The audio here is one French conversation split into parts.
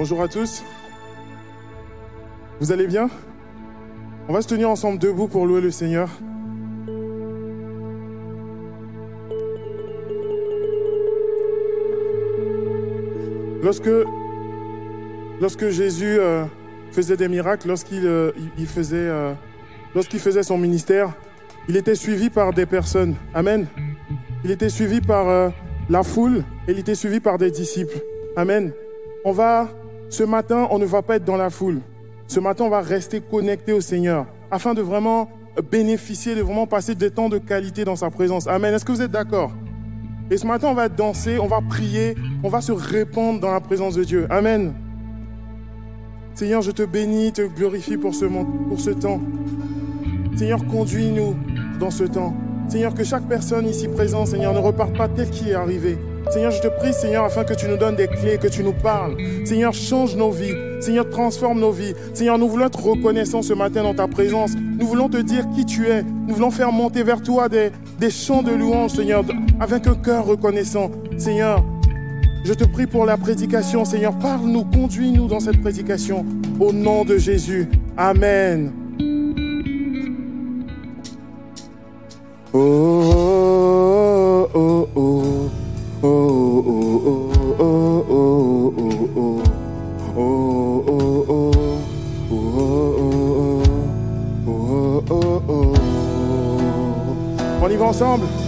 Bonjour à tous. Vous allez bien? On va se tenir ensemble debout pour louer le Seigneur. Lorsque, Jésus euh, faisait des miracles, lorsqu'il euh, faisait, euh, lorsqu'il faisait son ministère, il était suivi par des personnes. Amen. Il était suivi par la foule et il était suivi par des disciples. Amen. On va, ce matin, on ne va pas être dans la foule. Ce matin, on va rester connecté au Seigneur afin de vraiment bénéficier, de vraiment passer des temps de qualité dans sa présence. Amen. Est-ce que vous êtes d'accord? Et ce matin, on va danser, on va prier, on va se répandre dans la présence de Dieu. Amen. Seigneur, je te bénis, te glorifie pour ce, pour ce temps. Seigneur, conduis-nous dans ce temps. Seigneur, que chaque personne ici présente, Seigneur, ne reparte pas tel qu'il est arrivé. Seigneur, je te prie, Seigneur, afin que tu nous donnes des clés, que tu nous parles. Seigneur, change nos vies. Seigneur, transforme nos vies. Seigneur, nous voulons être reconnaissants ce matin dans ta présence. Nous voulons te dire qui tu es. Nous voulons faire monter vers toi des, des chants de louange, Seigneur, avec un cœur reconnaissant. Seigneur, je te prie pour la prédication, Seigneur. Parle-nous, conduis-nous dans cette prédication. Au nom de Jésus. Amen. Oh, oh, oh, oh, on y va ensemble.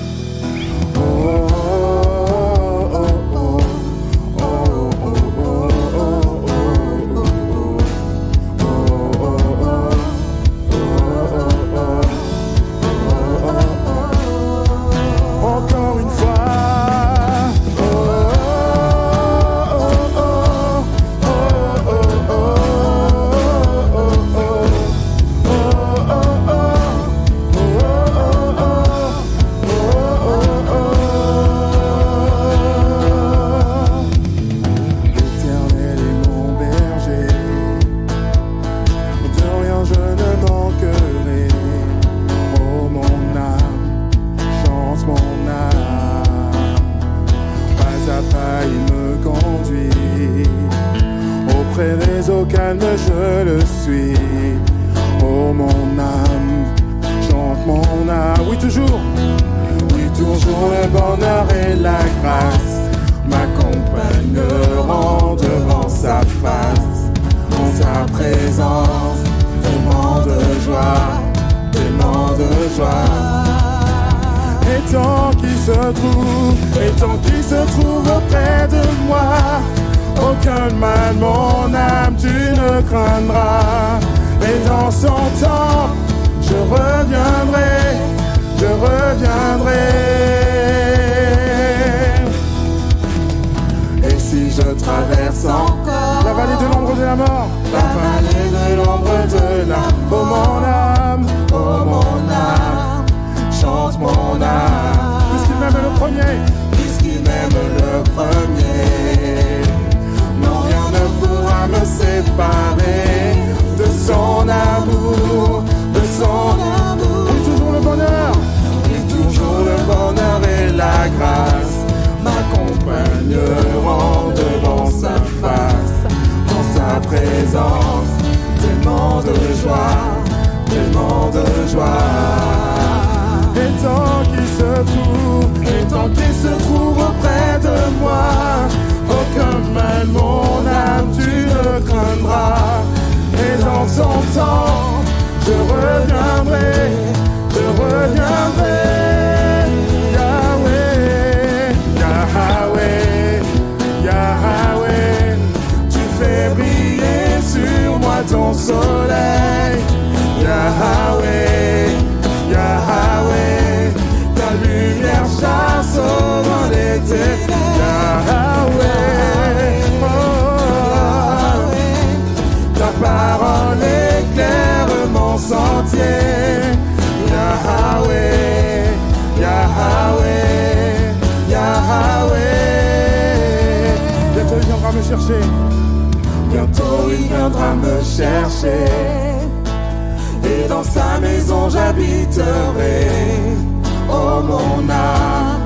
Bientôt il viendra me chercher. Et dans sa maison j'habiterai. Oh mon âme,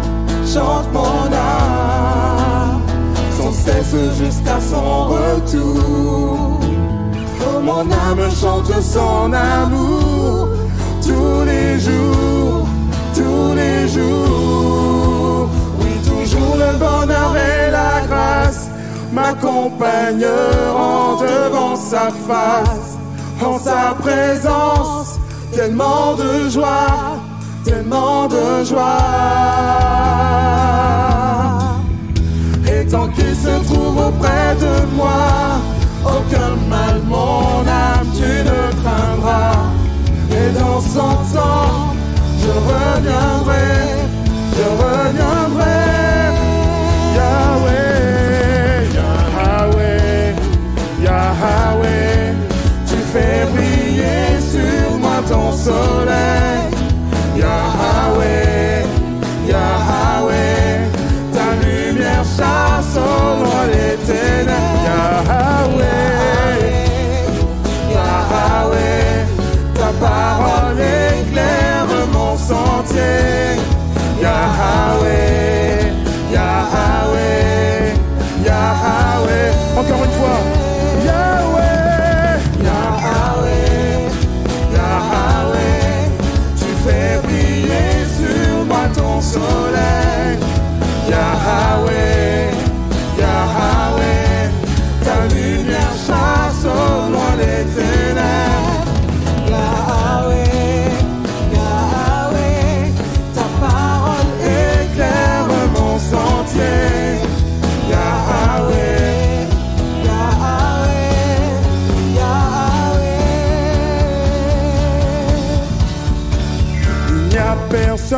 chante mon âme. Sans cesse jusqu'à son retour. Oh, mon âme chante son amour tous les jours, tous les jours. Oui, toujours le bonheur et la grâce m'accompagneront devant sa face, en sa présence, tellement de joie, tellement de joie tant qu'il se trouve auprès de moi. Aucun mal, mon âme, tu ne craindras. Et dans son temps, je reviendrai, je reviendrai. Soleil.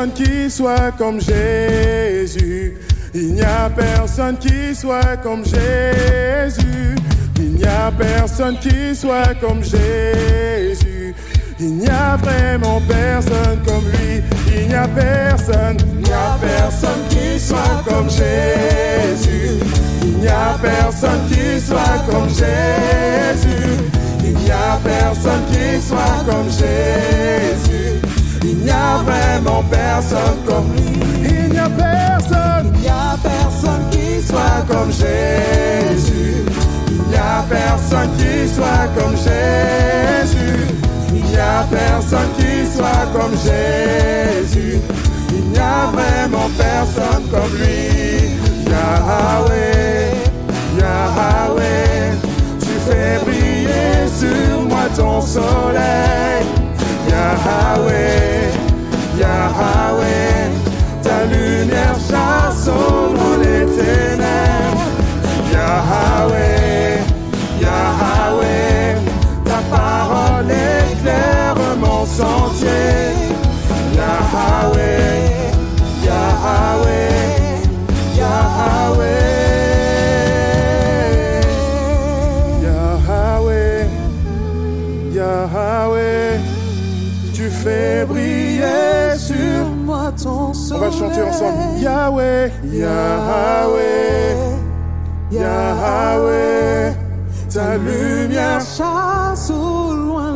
Personne qui soit comme Jésus. Il n'y a personne qui soit comme Jésus. Il n'y a personne qui soit comme Jésus. Il n'y a vraiment personne comme lui. Il n'y a personne. Il n'y a personne qui soit comme Jésus. Il n'y a personne qui soit comme Jésus. Il n'y a personne qui soit comme Jésus. A vraiment personne comme lui. Il n'y a personne. Il n'y a personne qui soit comme Jésus. Il n'y a personne qui soit comme Jésus. Il n'y a personne qui soit comme Jésus. Il n'y a vraiment personne comme lui. Yahweh, Yahweh, tu fais briller sur moi ton soleil. Yahweh, Yahweh, ta lumière chasse au les ténèbres. Yahweh, Yahweh, ta parole éclaire mon sentier. Yahweh, Yahweh, Yahweh. Yahweh, Yahweh, tu fais briller On va chanter ensemble. Yahweh, Yahweh, Yahweh, ta lumière. chasse au loin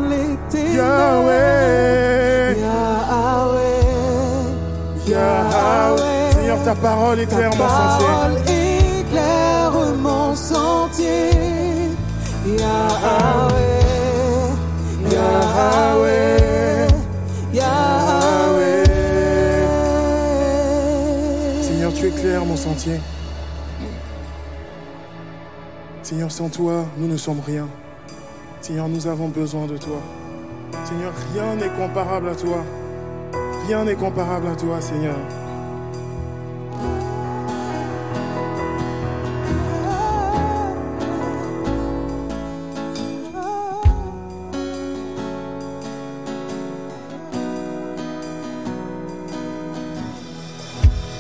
ténèbres. Yahweh, Yahweh, Yahweh. Seigneur, ta parole éclaire ta mon sentier. parole éclaire mon sentier. Yahweh, Yahweh. Éclaires mon sentier. Seigneur, sans toi, nous ne sommes rien. Seigneur, nous avons besoin de toi. Seigneur, rien n'est comparable à toi. Rien n'est comparable à toi, Seigneur.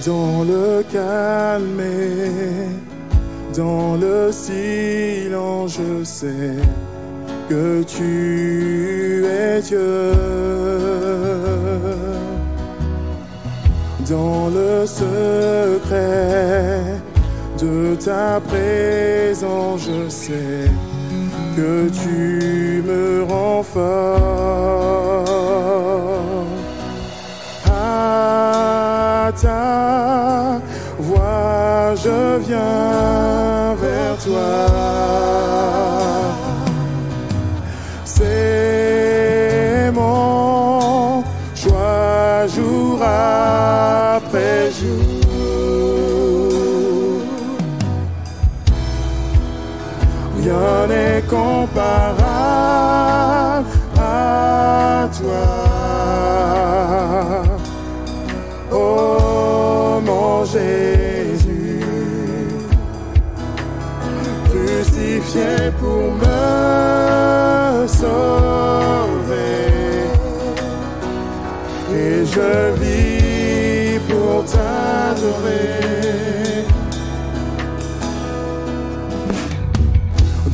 Dans le calme dans le silence, je sais que tu es Dieu. Dans le secret de ta présence, je sais que tu me rends viens pour me sauver. Et je vis pour t'adorer.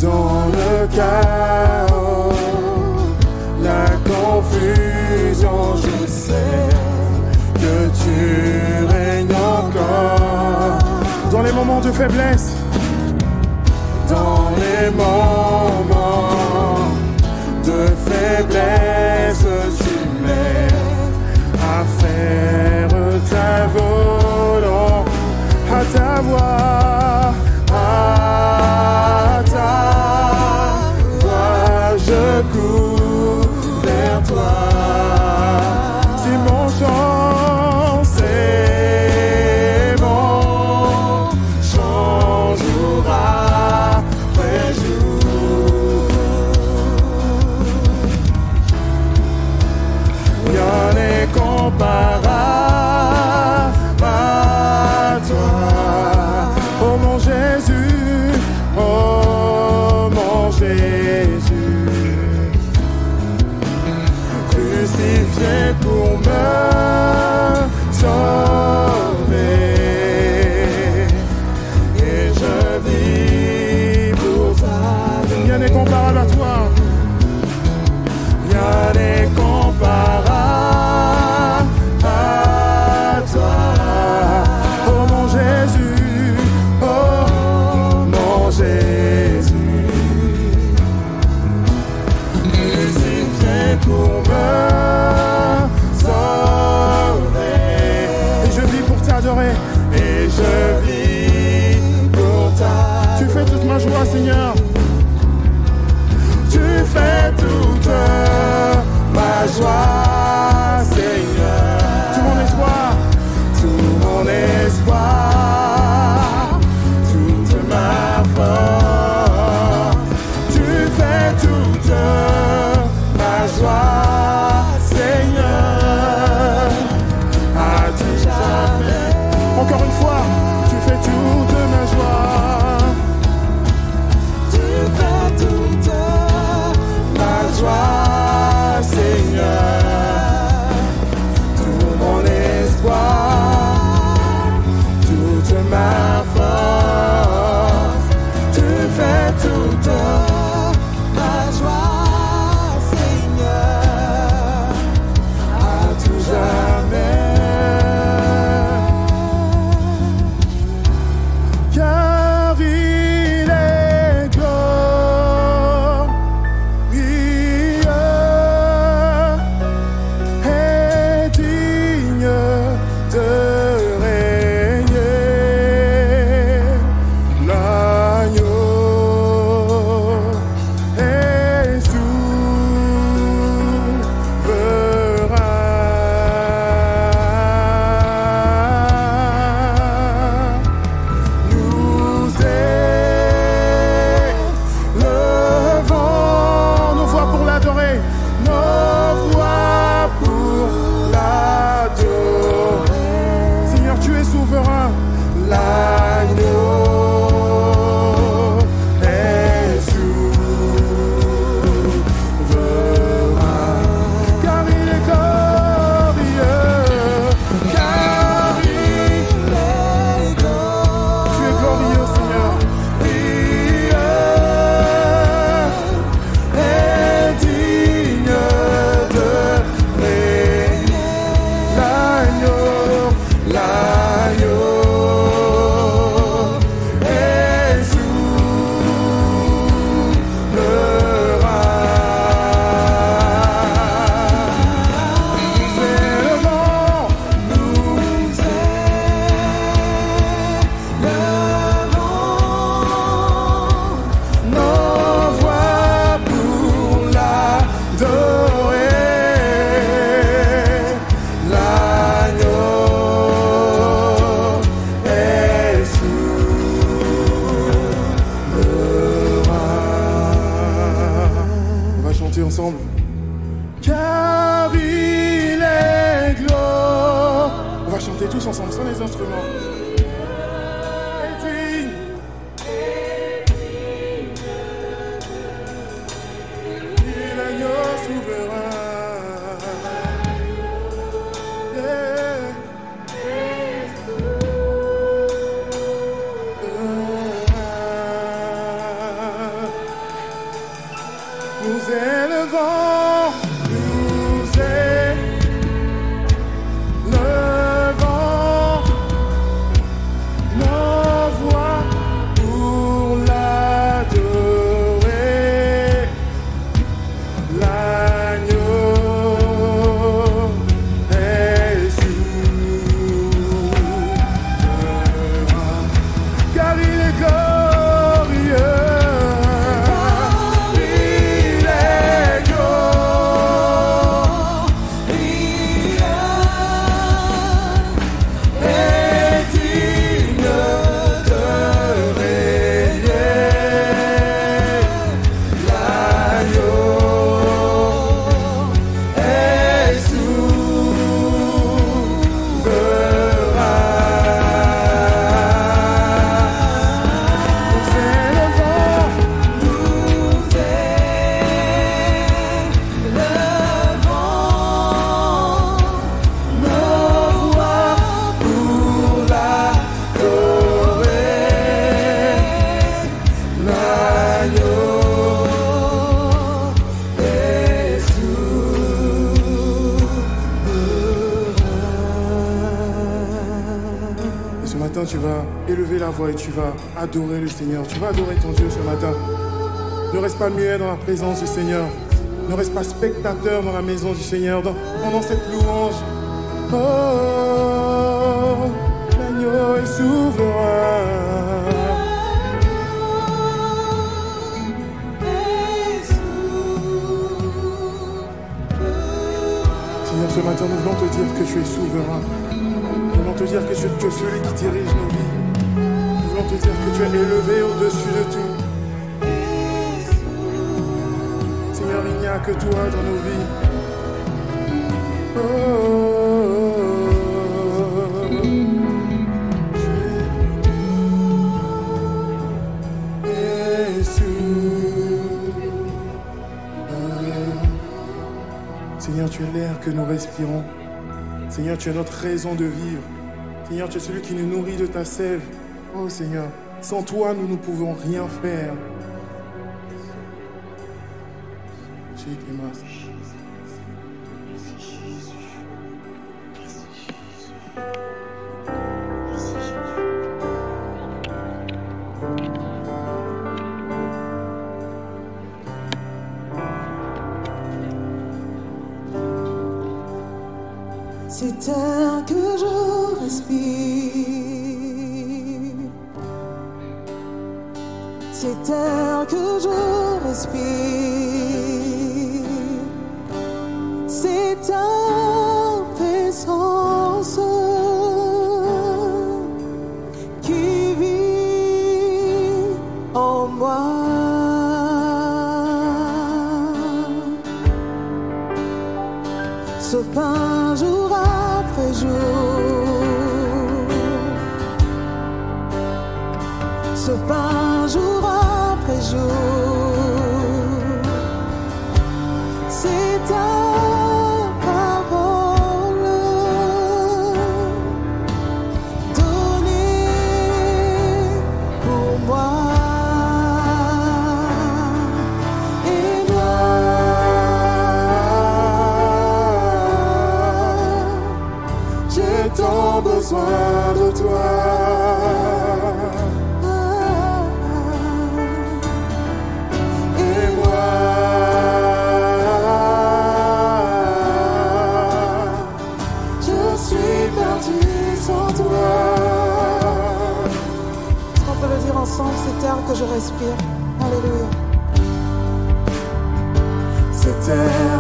Dans le chaos, la confusion, je sais que tu règnes encore. Dans les moments de faiblesse, dans les moments de faiblesse, et je et tu vas adorer le Seigneur. Tu vas adorer ton Dieu ce matin. Ne reste pas muet dans la présence du Seigneur. Ne reste pas spectateur dans la maison du Seigneur pendant cette louange. Oh, l'agneau est souverain. Seigneur, ce matin, nous voulons te dire que tu es souverain. Nous voulons te dire que tu es celui qui dirige nos vies. Te dire que tu es élevé au-dessus de tout. Seigneur, il n'y a que toi dans nos vies. Oh. Seigneur, tu es l'air que nous respirons. Seigneur, tu es notre raison de vivre. Seigneur, tu es celui qui nous nourrit de ta sève. Oh Seigneur, sans toi, nous ne pouvons rien faire.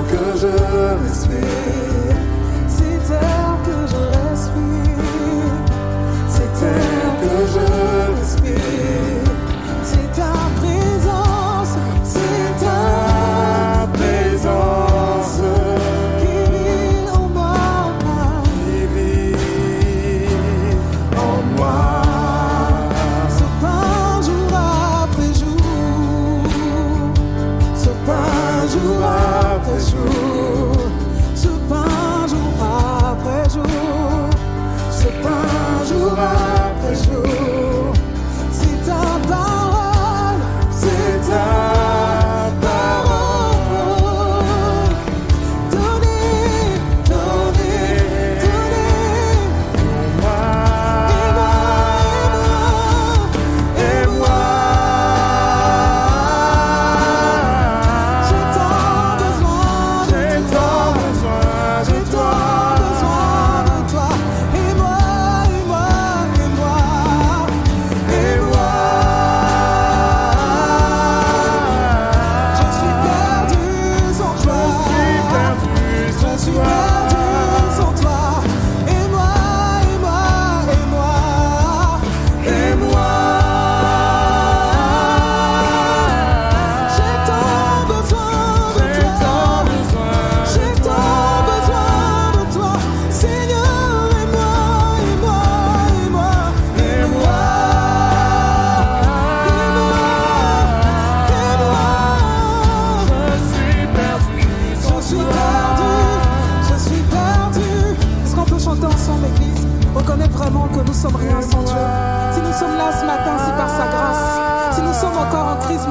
Que je respire.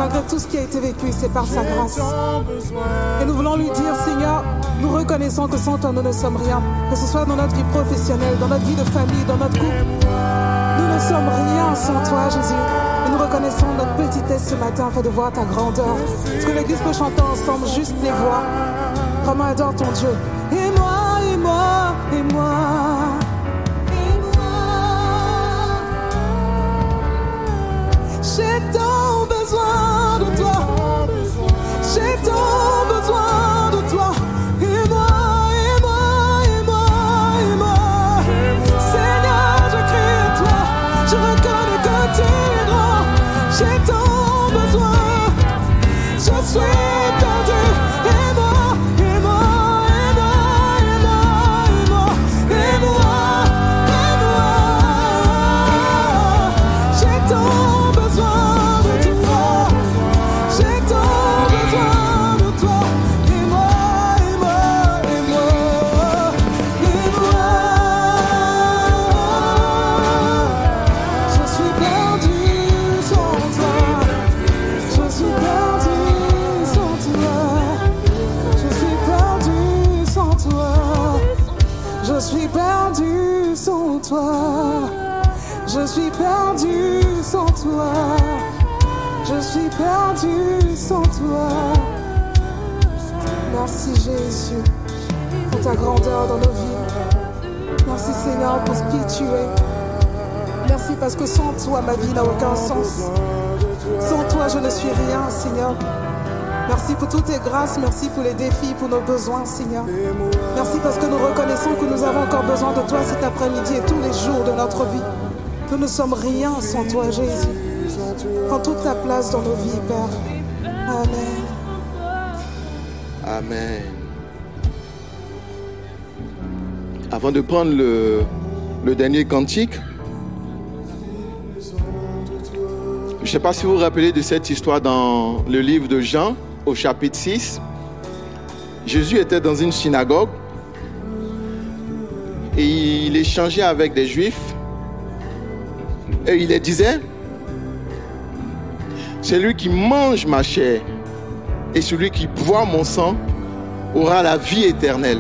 Malgré tout ce qui a été vécu, c'est par sa grâce. Et nous voulons lui dire, Seigneur, nous reconnaissons que sans toi, nous ne sommes rien. Que ce soit dans notre vie professionnelle, dans notre vie de famille, dans notre couple. Nous ne sommes rien sans toi, Jésus. Et nous reconnaissons notre petitesse ce matin afin de voir ta grandeur. Est-ce que l'Église peut chanter ensemble juste les voix Comment adore ton Dieu. Et moi, et moi, et moi. Besoins, Seigneur. Merci parce que nous reconnaissons que nous avons encore besoin de toi cet après-midi et tous les jours de notre vie. Nous ne sommes rien sans toi, Jésus. Prends toute ta place dans nos vies, Père. Amen. Amen. Avant de prendre le, le dernier cantique, je ne sais pas si vous vous rappelez de cette histoire dans le livre de Jean, au chapitre 6. Jésus était dans une synagogue et il échangeait avec des juifs et il leur disait, celui qui mange ma chair et celui qui boit mon sang aura la vie éternelle.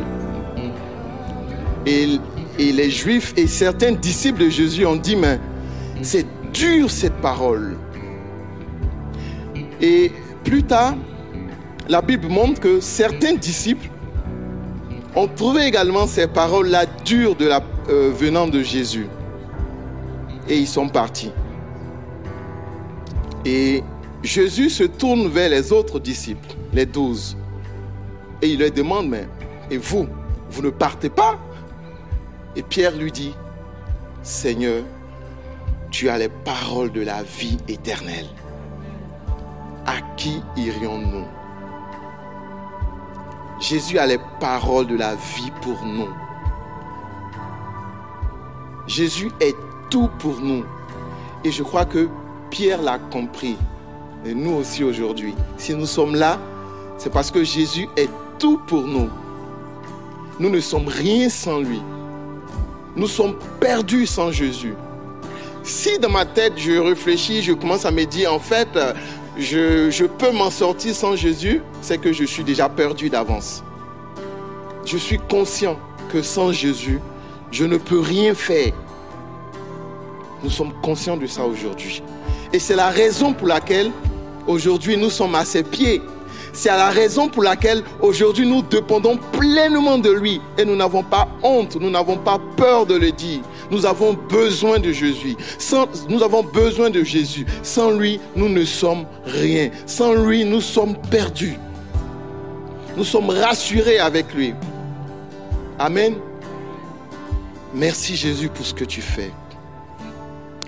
Et les Juifs et certains disciples de Jésus ont dit, mais c'est dur cette parole. Et plus tard, la Bible montre que certains disciples ont trouvé également ces paroles-là dures de la, euh, venant de Jésus. Et ils sont partis. Et Jésus se tourne vers les autres disciples, les douze, et il leur demande, mais, et vous, vous ne partez pas? Et Pierre lui dit, Seigneur, tu as les paroles de la vie éternelle. À qui irions-nous? Jésus a les paroles de la vie pour nous. Jésus est tout pour nous. Et je crois que Pierre l'a compris. Et nous aussi aujourd'hui. Si nous sommes là, c'est parce que Jésus est tout pour nous. Nous ne sommes rien sans lui. Nous sommes perdus sans Jésus. Si dans ma tête je réfléchis, je commence à me dire, en fait, je, peux m'en sortir sans Jésus, c'est que je suis déjà perdu d'avance. Je suis conscient que sans Jésus, je ne peux rien faire. Nous sommes conscients de ça aujourd'hui. Et c'est la raison pour laquelle aujourd'hui nous sommes à ses pieds. C'est la raison pour laquelle aujourd'hui nous dépendons pleinement de lui et nous n'avons pas honte, nous n'avons pas peur de le dire. Nous avons besoin de Jésus. Nous avons besoin de Jésus. Sans lui, nous ne sommes rien. Sans lui, nous sommes perdus. Nous sommes rassurés avec lui. Amen. Merci Jésus pour ce que tu fais.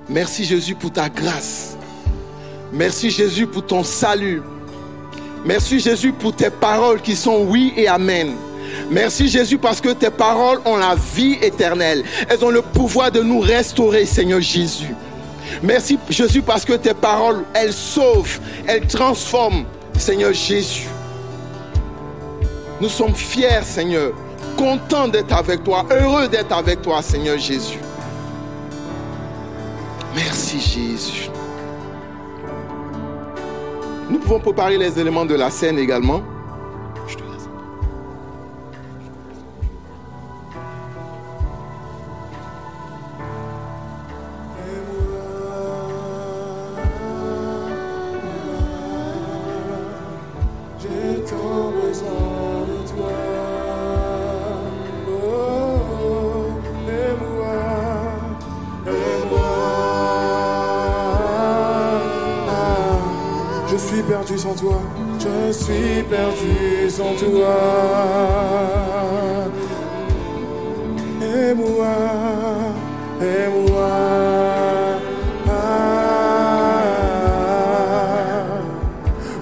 Merci Jésus pour ta grâce. Merci Jésus pour ton salut. Merci Jésus pour tes paroles qui sont oui et amen. Merci Jésus parce que tes paroles ont la vie éternelle. Elles ont le pouvoir de nous restaurer, Seigneur Jésus. Merci Jésus parce que tes paroles, elles sauvent, elles transforment, Seigneur Jésus. Nous sommes fiers, Seigneur, contents d'être avec toi, heureux d'être avec toi, Seigneur Jésus. Merci Jésus. Nous pouvons préparer les éléments de la scène également.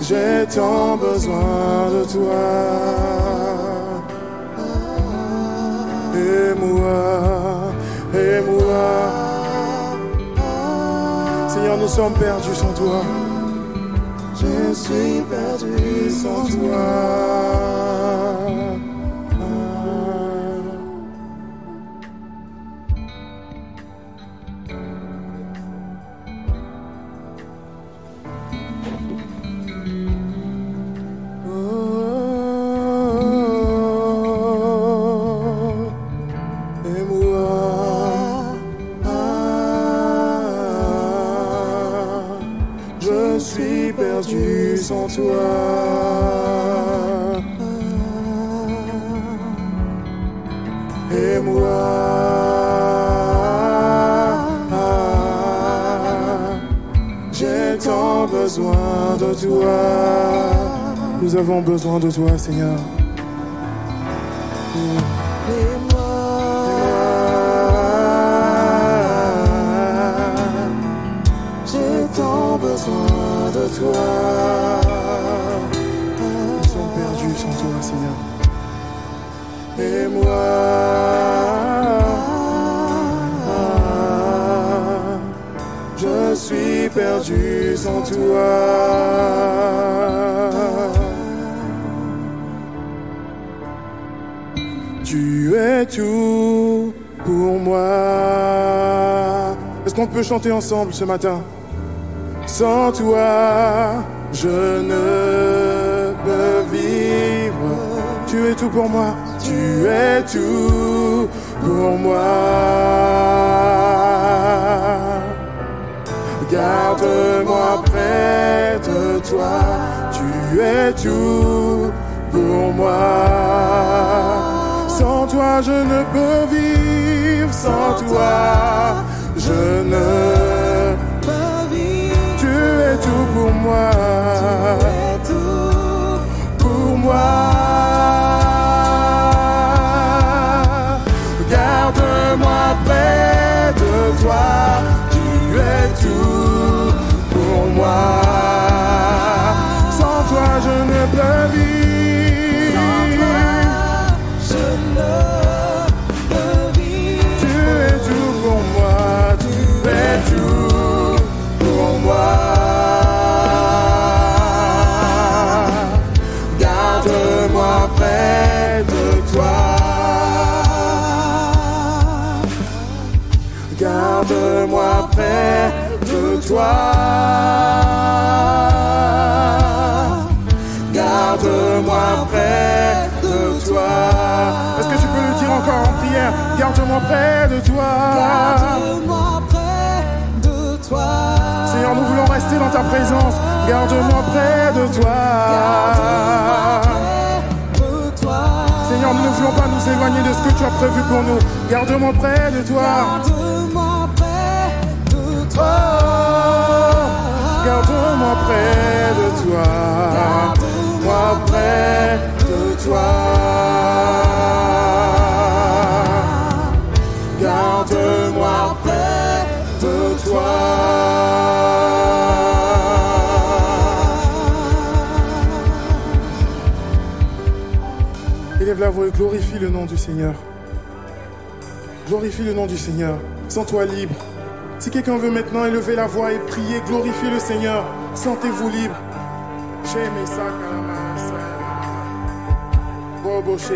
J'ai tant besoin de toi. Et moi, et moi. Seigneur, nous sommes perdus sans toi. Je suis perdu sans toi. Toi. Nous avons besoin de toi, Seigneur. J'ai tant besoin de toi. Nous sommes perdus sans toi, Seigneur. Et moi, sans toi. Tu es tout pour moi. Est-ce qu'on peut chanter ensemble ce matin? Sans toi, je ne peux vivre. Tu es tout pour moi. Tu es tout pour moi. Garde-moi près de toi. Tu es tout pour moi. Sans toi, je ne peux vivre. Sans toi, je ne Ma vie, Tu es tout pour moi. est tout Pour moi. Garde-moi près de toi. Tout pour moi. Sans toi, je ne peux vivre. Garde-moi près de toi. Garde-moi près de Oh, toi. garde-moi près de toi. Moi près de toi. Garde-moi près de toi. Élève la voix et glorifie le nom du Seigneur. Glorifie le nom du Seigneur. Sens-toi libre. Si quelqu'un veut maintenant élever la voix et prier, glorifier le Seigneur, sentez-vous libre. Bobo sa.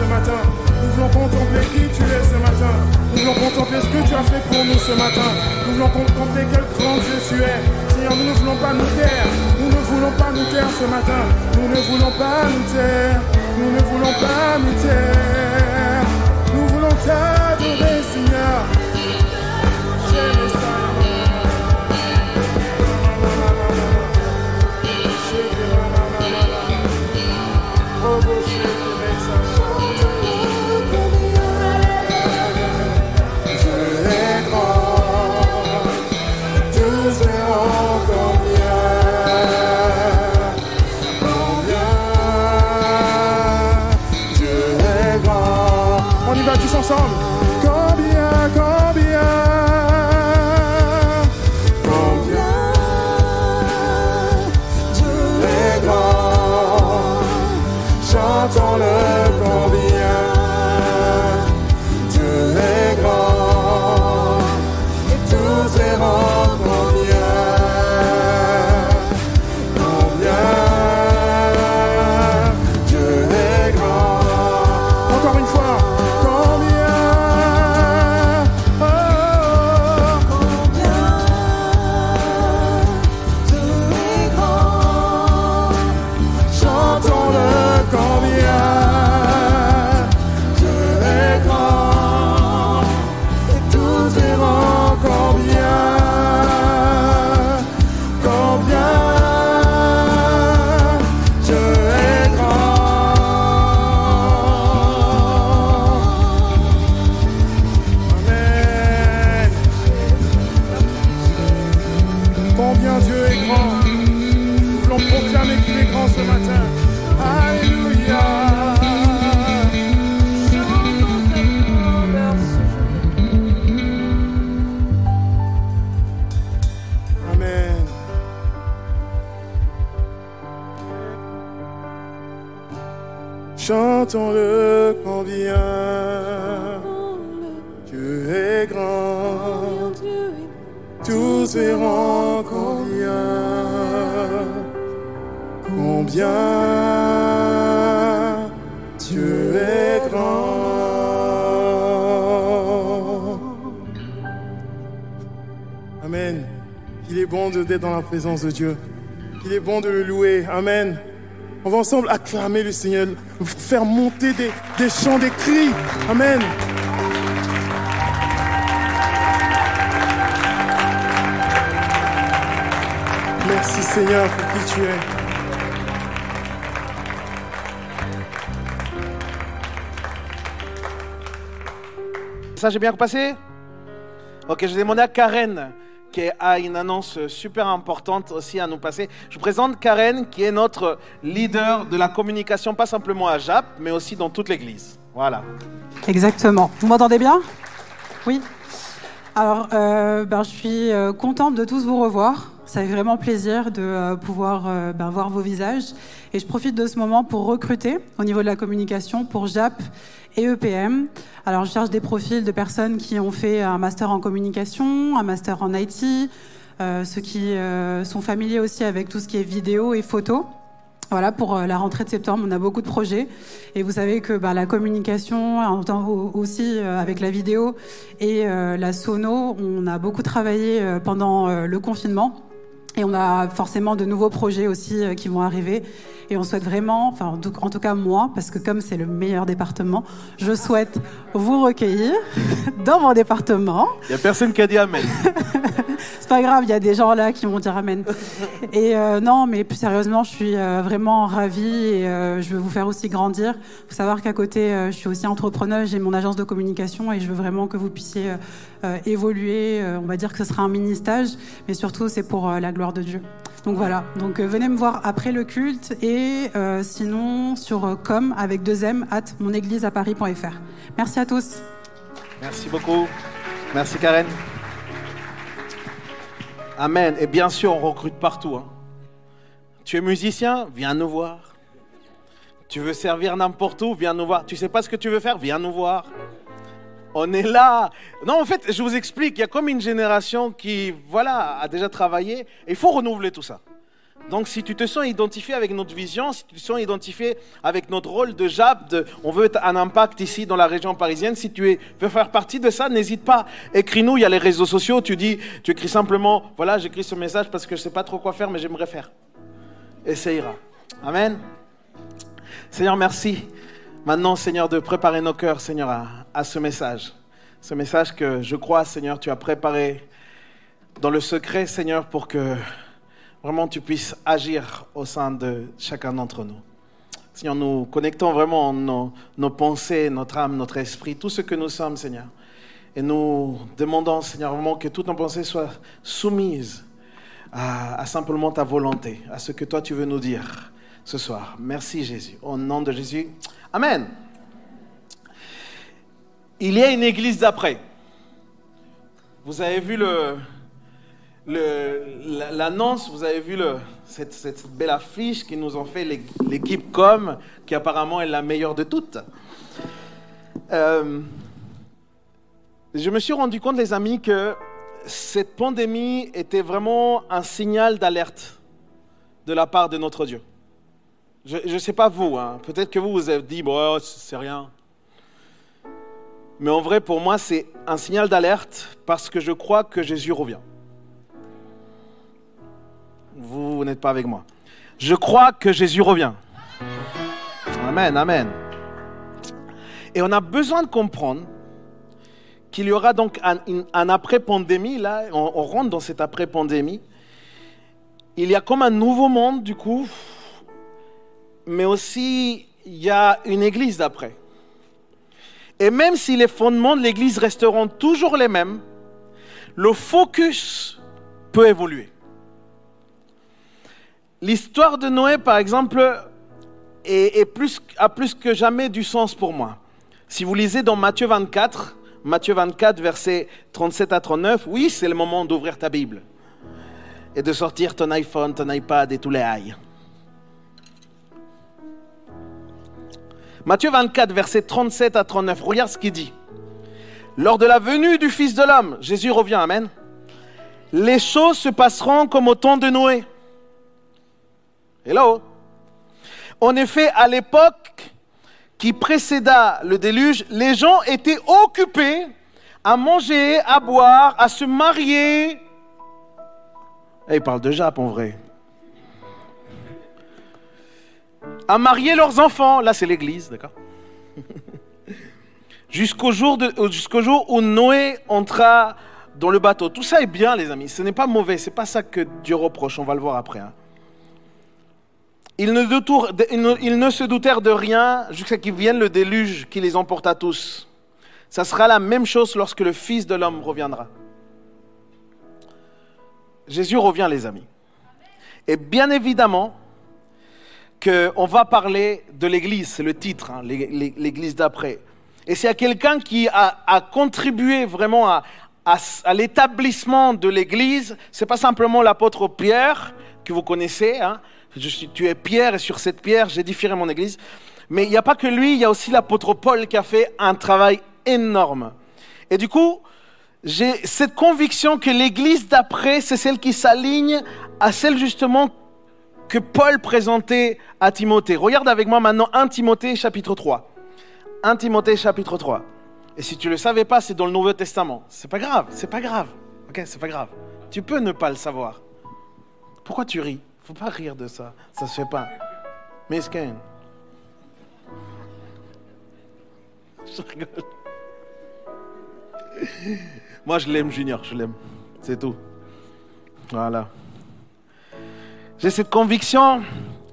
Nous voulons contempler qui tu es ce matin. Nous voulons contempler ce que tu as fait pour nous ce matin. Nous voulons contempler quel grand Dieu tu es. Seigneur, nous ne voulons pas nous taire. Nous ne voulons pas nous taire ce matin. Nous ne voulons pas nous taire. Nous ne voulons pas nous taire. Nous voulons t'adorer, dans la présence de Dieu. Il est bon de le louer. Amen. On va ensemble acclamer le Seigneur, faire monter des, des chants, des cris. Amen. Merci Seigneur pour qui tu es. Ça, j'ai bien repassé Ok, je vais demander à Karen, qui a une annonce super importante aussi à nous passer. Je vous présente Karen, qui est notre leader de la communication, pas simplement à JAP, mais aussi dans toute l'Église. Voilà. Exactement. Vous m'entendez bien? Oui Alors, euh, ben, je suis euh, contente de tous vous revoir. Ça fait vraiment plaisir de euh, pouvoir ben, voir vos visages. Et je profite de ce moment pour recruter au niveau de la communication pour JAP et EPM. Alors, je cherche des profils de personnes qui ont fait un master en communication, un master en IT, euh, ceux qui euh, sont familiers aussi avec tout ce qui est vidéo et photo. Voilà, pour euh, la rentrée de septembre, on a beaucoup de projets. Et vous savez que bah, la communication, aussi avec la vidéo et la sono, on a beaucoup travaillé pendant le confinement. Et on a forcément de nouveaux projets aussi qui vont arriver. Et on souhaite vraiment, enfin en tout, cas moi, parce que comme c'est le meilleur département, je souhaite vous recueillir dans mon département. Il n'y a personne qui a dit Amen. C'est pas grave, il y a des gens là qui vont dire Amen. Et euh, non, mais plus sérieusement, je suis euh, vraiment ravie et euh, je veux vous faire aussi grandir. Il faut savoir qu'à côté, je suis aussi entrepreneur, j'ai mon agence de communication et je veux vraiment que vous puissiez évoluer. On va dire que ce sera un mini-stage, mais surtout, c'est pour la gloire de Dieu. Donc voilà, donc euh, venez me voir après le culte et euh, sinon sur euh, com avec deux m at monégliseaparis.fr. Merci à tous. Merci beaucoup. Merci Karen. Amen. Et bien sûr, on recrute partout. hein. Tu es musicien Viens nous voir. Tu veux servir n'importe où Viens nous voir. Tu sais pas ce que tu veux faire Viens nous voir. On est là. Non, en fait, je vous explique. Il y a comme une génération qui, voilà, a déjà travaillé. Il faut renouveler tout ça. Donc, si tu te sens identifié avec notre vision, si tu te sens identifié avec notre rôle de JAP, de- on veut un impact ici dans la région parisienne, si tu veux faire partie de ça, n'hésite pas. Écris-nous, il y a les réseaux sociaux, tu dis, tu écris simplement, voilà, j'écris ce message parce que je ne sais pas trop quoi faire, mais j'aimerais faire. Ira. Amen. Seigneur, merci. Maintenant, Seigneur, de préparer nos cœurs, Seigneur, à, à ce message. Ce message que je crois, Seigneur, tu as préparé dans le secret, Seigneur, pour que vraiment tu puisses agir au sein de chacun d'entre nous. Seigneur, nous connectons vraiment nos, pensées, notre âme, notre esprit, tout ce que nous sommes, Seigneur. Et nous demandons, Seigneur, vraiment que toutes nos pensées soient soumises à simplement ta volonté, à ce que toi tu veux nous dire ce soir. Merci Jésus. Au nom de Jésus. Amen. Il y a une église d'après. Vous avez vu le, le- la- l'annonce, vous avez vu cette, belle affiche qui nous ont fait l'é- l'équipe com, qui apparemment est la meilleure de toutes. Euh, je me suis rendu compte, les amis, que cette pandémie était vraiment un signal d'alerte de la part de notre Dieu. Je ne sais pas vous, hein. peut-être que vous vous avez dit, bon, c'est rien. Mais en vrai, pour moi, c'est un signal d'alerte parce que je crois que Jésus revient. Vous, vous n'êtes pas avec moi. Je crois que Jésus revient. Amen, amen. Et on a besoin de comprendre qu'il y aura donc un, après-pandémie, là, on, on rentre dans cette après-pandémie. Il y a comme un nouveau monde, du coup, mais aussi il y a une église d'après. Et même si les fondements de l'église resteront toujours les mêmes, le focus peut évoluer. L'histoire de Noé, par exemple, a plus que jamais du sens pour moi. Si vous lisez dans Matthieu 24, Matthieu 24, versets 37 à 39, oui, c'est le moment d'ouvrir ta Bible et de sortir ton iPhone, ton iPad et tous les high. Matthieu 24, versets 37 à 39, regarde ce qu'il dit. Lors de la venue du Fils de l'homme, Jésus revient, Amen. Les choses se passeront comme au temps de Noé. Hello. En effet, à l'époque qui précéda le déluge, les gens étaient occupés à manger, à boire, à se marier. Et il parle de Jap en vrai. À marier leurs enfants. Là, c'est l'église, d'accord Jusqu'au jour, de- jusqu'au jour où Noé entra dans le bateau. Tout ça est bien, les amis. Ce n'est pas mauvais. C'est pas ça que Dieu reproche. On va le voir après. hein. Ils ne, détour- ils ne- ils ne se doutèrent de rien jusqu'à qu'il vienne le déluge qui les emporta tous. Ça sera la même chose lorsque le Fils de l'homme reviendra. Jésus revient, les amis. Et bien évidemment qu'on va parler de l'Église, c'est le titre, hein, l'É- l'É- l'Église d'après. Et s'il y a quelqu'un qui a, contribué vraiment à l'établissement de l'Église, c'est pas simplement l'apôtre Pierre, que vous connaissez. hein. Je suis, tu es Pierre, et sur cette pierre, j'édifierai mon Église. Mais il n'y a pas que lui, il y a aussi l'apôtre Paul qui a fait un travail énorme. Et du coup, j'ai cette conviction que l'Église d'après, c'est celle qui s'aligne à celle justement que Paul présentait à Timothée. Regarde avec moi maintenant 1 Timothée chapitre 3. 1 Timothée chapitre 3. Et si tu ne le savais pas, c'est dans le Nouveau Testament. C'est pas grave, c'est pas grave. Ok, c'est pas grave. Tu peux ne pas le savoir. Pourquoi tu ris? Faut pas rire de ça. Ça se fait pas. Mesquin. Je rigole. Moi, je l'aime, Junior, je l'aime. C'est tout. Voilà. J'ai cette conviction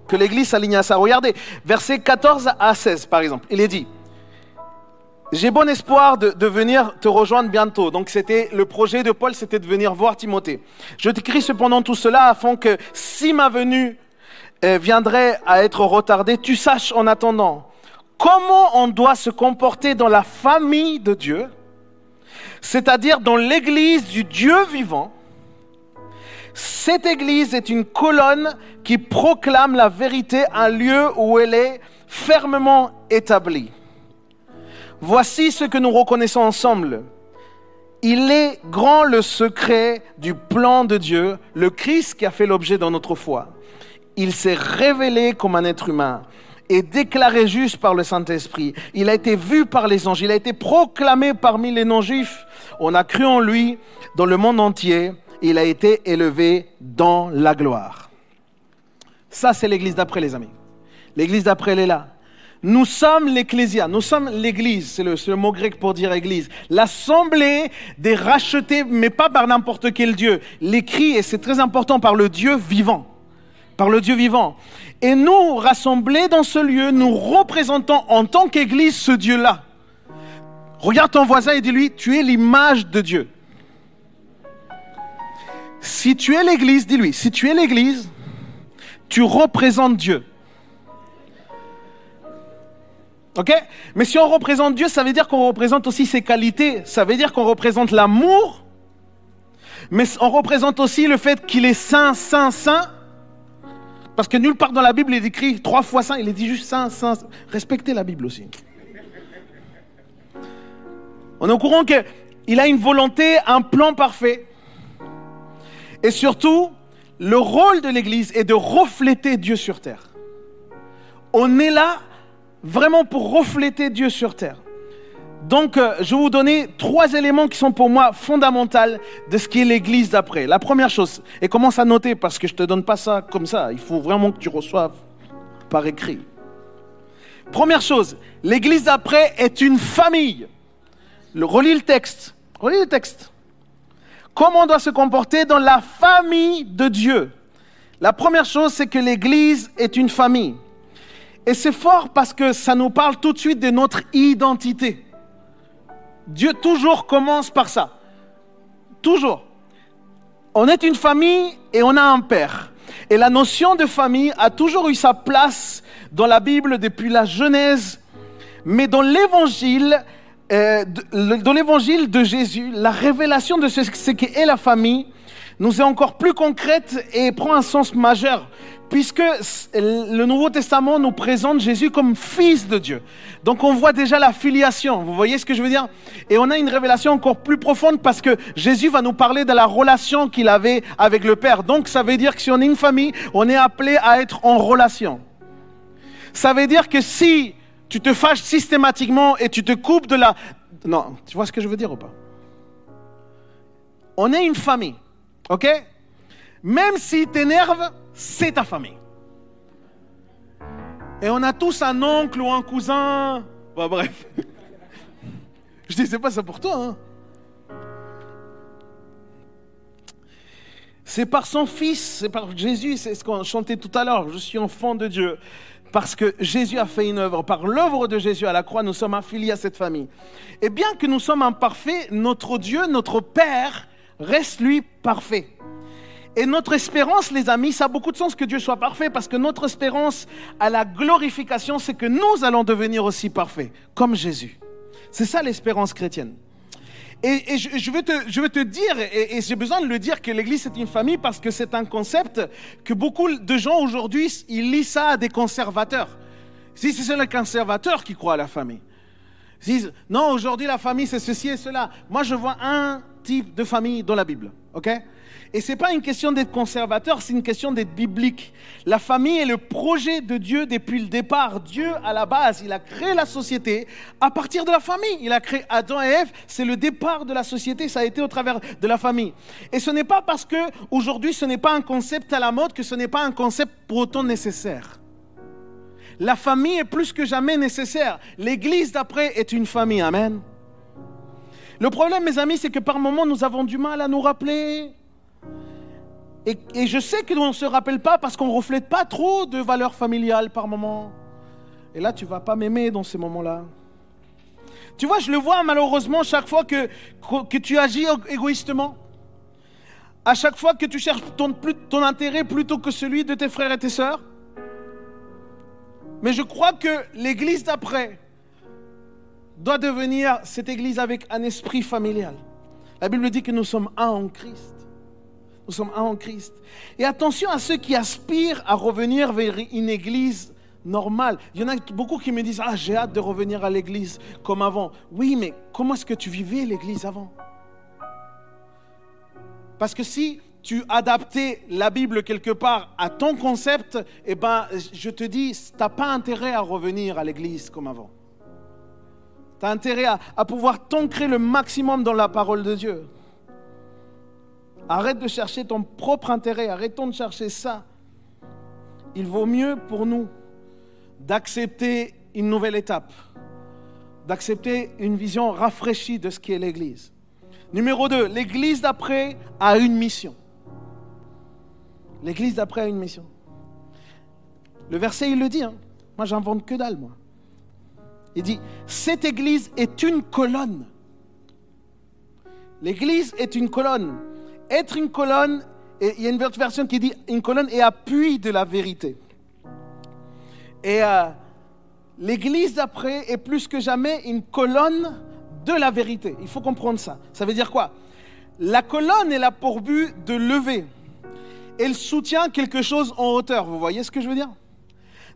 que l'Église s'aligne à ça. Regardez, versets 14 à 16 par exemple. Il est dit, j'ai bon espoir de, venir te rejoindre bientôt. Donc c'était le projet de Paul, c'était de venir voir Timothée. Je t'écris cependant tout cela afin que si ma venue euh, viendrait à être retardée, tu saches en attendant comment on doit se comporter dans la famille de Dieu, c'est-à-dire dans l'église du Dieu vivant. Cette église est une colonne qui proclame la vérité, un lieu où elle est fermement établie. Voici ce que nous reconnaissons ensemble. Il est grand le secret du plan de Dieu, le Christ qui a fait l'objet de notre foi. Il s'est révélé comme un être humain et déclaré juste par le Saint-Esprit. Il a été vu par les anges, il a été proclamé parmi les non-juifs. On a cru en lui dans le monde entier. Il a été élevé dans la gloire. Ça, c'est l'église d'après, les amis. L'église d'après, elle est là. Nous sommes l'ecclésia, nous sommes l'église, c'est le, le, mot grec pour dire église. L'assemblée des rachetés, mais pas par n'importe quel Dieu. L'écrit, et c'est très important, par le Dieu vivant. Par le Dieu vivant. Et nous, rassemblés dans ce lieu, nous représentons en tant qu'église ce Dieu-là. Regarde ton voisin et dis-lui, tu es l'image de Dieu. Si tu es l'église, dis-lui, si tu es l'église, tu représentes Dieu. Ok? Mais si on représente Dieu, ça veut dire qu'on représente aussi ses qualités. Ça veut dire qu'on représente l'amour. Mais on représente aussi le fait qu'il est saint, saint, saint. Parce que nulle part dans la Bible il est écrit trois fois saint. Il est dit juste saint, saint. Respectez la Bible aussi. On est au courant qu'il a une volonté, un plan parfait. Et surtout, le rôle de l'Église est de refléter Dieu sur terre. On est là vraiment pour refléter Dieu sur terre. Donc, euh, je vais vous donner trois éléments qui sont pour moi fondamentaux de ce qui est l'Église d'après. La première chose, et commence à noter parce que je ne te donne pas ça comme ça, il faut vraiment que tu reçoives par écrit. Première chose, l'Église d'après est une famille. Le, relis le texte. Relis le texte. Comment on doit se comporter dans la famille de Dieu? La première chose, c'est que l'Église est une famille. Et c'est fort parce que ça nous parle tout de suite de notre identité. Dieu toujours commence par ça. Toujours. On est une famille et on a un père. Et la notion de famille a toujours eu sa place dans la Bible depuis la Genèse. Mais dans l'évangile, euh, dans l'évangile de Jésus, la révélation de ce, ce qu'est la famille nous est encore plus concrète et prend un sens majeur puisque le Nouveau Testament nous présente Jésus comme fils de Dieu. Donc on voit déjà la filiation, vous voyez ce que je veux dire? Et on a une révélation encore plus profonde parce que Jésus va nous parler de la relation qu'il avait avec le Père. Donc ça veut dire que si on est une famille, on est appelé à être en relation. Ça veut dire que si tu te fâches systématiquement et tu te coupes de la... Non, tu vois ce que je veux dire ou pas? On est une famille, ok? Même s'il t'énerve, c'est ta famille. Et on a tous un oncle ou un cousin. Bah, bref. Je disais pas ça pour toi. Hein. C'est par son Fils, c'est par Jésus, c'est ce qu'on chantait tout à l'heure. Je suis enfant de Dieu. Parce que Jésus a fait une œuvre. Par l'œuvre de Jésus à la croix, nous sommes affiliés à cette famille. Et bien que nous sommes imparfaits, notre Dieu, notre Père, reste lui parfait. Et notre espérance, les amis, ça a beaucoup de sens que Dieu soit parfait parce que notre espérance à la glorification, c'est que nous allons devenir aussi parfaits, comme Jésus. C'est ça l'espérance chrétienne. Et, je, je, veux te, dire, et, j'ai besoin de le dire, que l'Église est une famille parce que c'est un concept que beaucoup de gens aujourd'hui, ils lisent ça à des conservateurs. Si c'est les conservateurs qui croient à la famille. Ils disent, non, aujourd'hui la famille c'est ceci et cela. Moi je vois un type de famille dans la Bible. ok? Et ce n'est pas une question d'être conservateur, c'est une question d'être biblique. La famille est le projet de Dieu depuis le départ. Dieu, à la base, il a créé la société à partir de la famille. Il a créé Adam et Ève, c'est le départ de la société, ça a été au travers de la famille. Et ce n'est pas parce que aujourd'hui ce n'est pas un concept à la mode que ce n'est pas un concept pour autant nécessaire. La famille est plus que jamais nécessaire. L'Église d'après est une famille. Amen. Le problème, mes amis, c'est que par moments, nous avons du mal à nous rappeler Et, je sais que l'on ne se rappelle pas parce qu'on ne reflète pas trop de valeurs familiales par moment. Et là, tu vas pas m'aimer dans ces moments-là. Tu vois, je le vois malheureusement chaque fois que, tu agis égoïstement. À chaque fois que tu cherches ton intérêt plutôt que celui de tes frères et tes sœurs. Mais je crois que l'église d'après doit devenir cette église avec un esprit familial. La Bible dit que nous sommes un en Christ. Nous sommes un en Christ. Et attention à ceux qui aspirent à revenir vers une église normale. Il y en a beaucoup qui me disent Ah, j'ai hâte de revenir à l'église comme avant. Oui, mais comment est-ce que tu vivais l'église avant? Parce que si tu adaptais la Bible quelque part à ton concept, eh ben, je te dis, tu n'as pas intérêt à revenir à l'église comme avant. Tu as intérêt à, à pouvoir t'ancrer le maximum dans la parole de Dieu. Arrête de chercher ton propre intérêt, arrêtons de chercher ça. Il vaut mieux pour nous d'accepter une nouvelle étape, d'accepter une vision rafraîchie de ce qu'est l'Église. Numéro 2, l'Église d'après a une mission. L'Église d'après a une mission. Le verset, il le dit. hein. Moi, j'invente que dalle, moi. Il dit, cette Église est une colonne. L'Église est une colonne. Être une colonne, et il y a une autre version qui dit une colonne et appui de la vérité. Et euh, l'Église d'après est plus que jamais une colonne de la vérité. Il faut comprendre ça. Ça veut dire quoi? La colonne est là pour but de lever. Elle soutient quelque chose en hauteur. Vous voyez ce que je veux dire?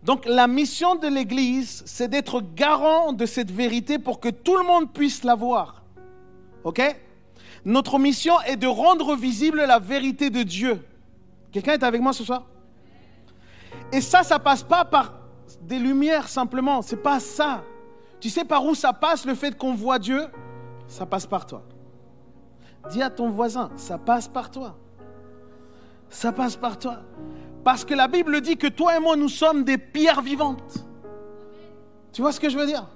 Donc la mission de l'Église, c'est d'être garant de cette vérité pour que tout le monde puisse la voir. OK? Notre mission est de rendre visible la vérité de Dieu. Quelqu'un est avec moi ce soir? Et ça, ça passe pas par des lumières simplement. C'est pas ça. Tu sais par où ça passe le fait qu'on voit Dieu Ça passe par toi. Dis à ton voisin, ça passe par toi. Ça passe par toi. Parce que la Bible dit que toi et moi, nous sommes des pierres vivantes. Tu vois ce que je veux dire?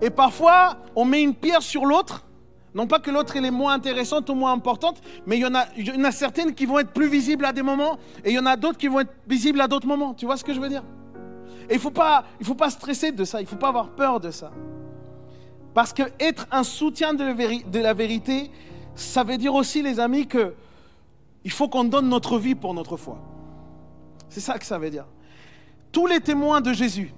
Et parfois, on met une pierre sur l'autre. Non pas que l'autre est moins intéressante ou moins importante, mais il y, en a, certaines qui vont être plus visibles à des moments et il y en a d'autres qui vont être visibles à d'autres moments. Tu vois ce que je veux dire? Et il ne faut, pas- il faut pas stresser de ça, il ne faut pas avoir peur de ça. Parce que être un soutien de la, de la vérité, ça veut dire aussi, les amis, que il faut qu'on donne notre vie pour notre foi. C'est ça que ça veut dire. Tous les témoins de Jésus,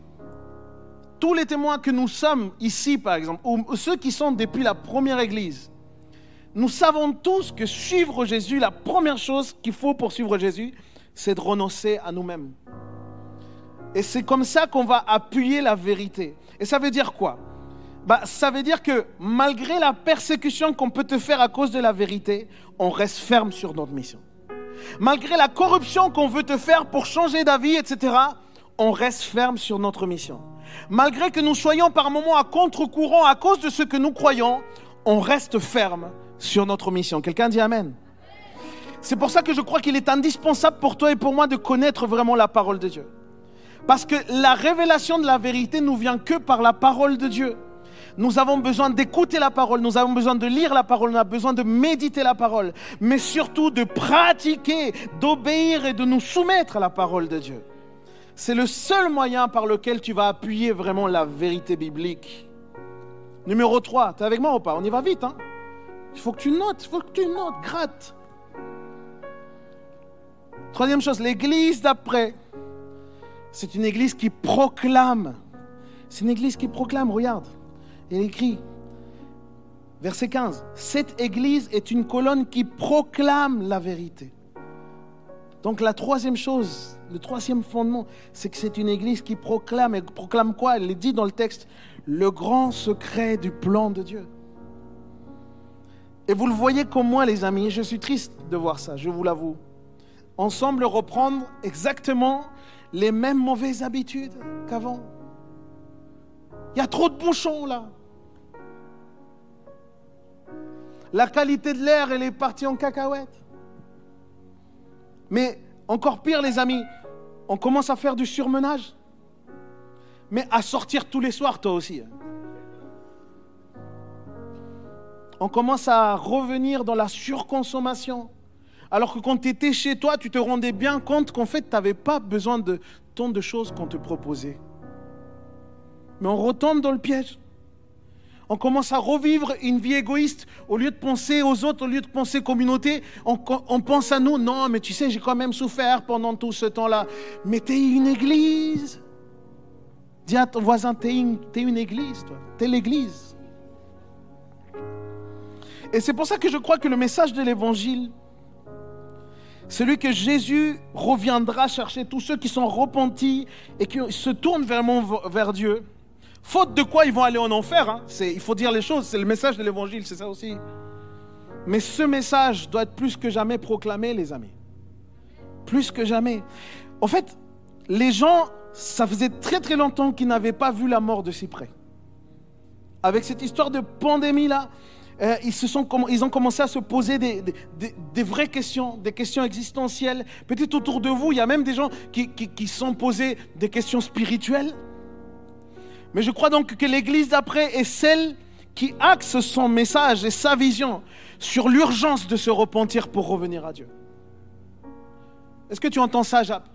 tous les témoins que nous sommes ici, par exemple, ou ceux qui sont depuis la première église, nous savons tous que suivre Jésus, la première chose qu'il faut pour suivre Jésus, c'est de renoncer à nous-mêmes. Et c'est comme ça qu'on va appuyer la vérité. Et ça veut dire quoi? Bah, Ça veut dire que malgré la persécution qu'on peut te faire à cause de la vérité, on reste ferme sur notre mission. Malgré la corruption qu'on veut te faire pour changer d'avis, etc., on reste ferme sur notre mission. Malgré que nous soyons par moments à contre-courant à cause de ce que nous croyons, on reste ferme sur notre mission. Quelqu'un dit Amen. C'est pour ça que je crois qu'il est indispensable pour toi et pour moi de connaître vraiment la parole de Dieu. Parce que la révélation de la vérité nous vient que par la parole de Dieu. Nous avons besoin d'écouter la parole, nous avons besoin de lire la parole, nous avons besoin de méditer la parole, mais surtout de pratiquer, d'obéir et de nous soumettre à la parole de Dieu. C'est le seul moyen par lequel tu vas appuyer vraiment la vérité biblique. Numéro 3, tu es avec moi ou pas? On y va vite. Hein? Il faut que tu notes, il faut que tu notes, gratte. Troisième chose, l'église d'après, c'est une église qui proclame. C'est une église qui proclame, regarde. Il écrit, verset 15, cette église est une colonne qui proclame la vérité. Donc la troisième chose, le troisième fondement, c'est que c'est une église qui proclame. Et proclame quoi? Elle dit dans le texte, le grand secret du plan de Dieu. Et vous le voyez comme moi, les amis, et je suis triste de voir ça, je vous l'avoue. On semble reprendre exactement les mêmes mauvaises habitudes qu'avant. Il y a trop de bouchons là. La qualité de l'air, elle est partie en cacahuète. Mais encore pire, les amis, on commence à faire du surmenage. Mais à sortir tous les soirs, toi aussi. On commence à revenir dans la surconsommation, alors que quand tu étais chez toi, tu te rendais bien compte qu'en fait, tu n'avais pas besoin de tant de choses qu'on te proposait. Mais on retombe dans le piège. On commence à revivre une vie égoïste. Au lieu de penser aux autres, au lieu de penser communauté, on, pense à nous. Non, mais tu sais, j'ai quand même souffert pendant tout ce temps-là. Mais tu es une église. Dis à ton voisin, tu es, une église, toi. Tu es l'église. Et c'est pour ça que je crois que le message de l'évangile, celui que Jésus reviendra chercher tous ceux qui sont repentis et qui se tournent vers Dieu. Faute de quoi ils vont aller en enfer. Hein? Il faut dire les choses, c'est le message de l'évangile, c'est ça aussi. Mais ce message doit être plus que jamais proclamé, les amis. Plus que jamais. En fait, les gens, ça faisait très très longtemps qu'ils n'avaient pas vu la mort de si près. Avec cette histoire de pandémie-là, euh, ils, se ils ont commencé à se poser des, des, vraies questions, des questions existentielles. Peut-être autour de vous, il y a même des gens qui, qui, qui sont posés des questions spirituelles. Mais je crois donc que l'Église d'après est celle qui axe son message et sa vision sur l'urgence de se repentir pour revenir à Dieu. Est-ce que tu entends ça, Jap?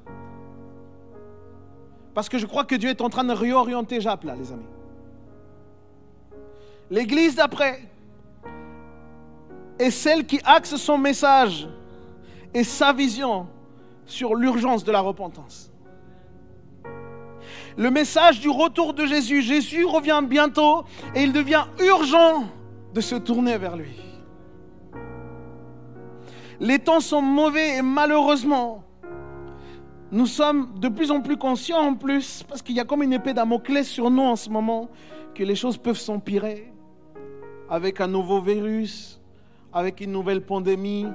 Parce que je crois que Dieu est en train de réorienter Jap, là, les amis. L'Église d'après est celle qui axe son message et sa vision sur l'urgence de la repentance. Le message du retour de Jésus, Jésus revient bientôt et il devient urgent de se tourner vers lui. Les temps sont mauvais et malheureusement, nous sommes de plus en plus conscients en plus, parce qu'il y a comme une épée Damoclès sur nous en ce moment, que les choses peuvent s'empirer avec un nouveau virus, avec une nouvelle pandémie.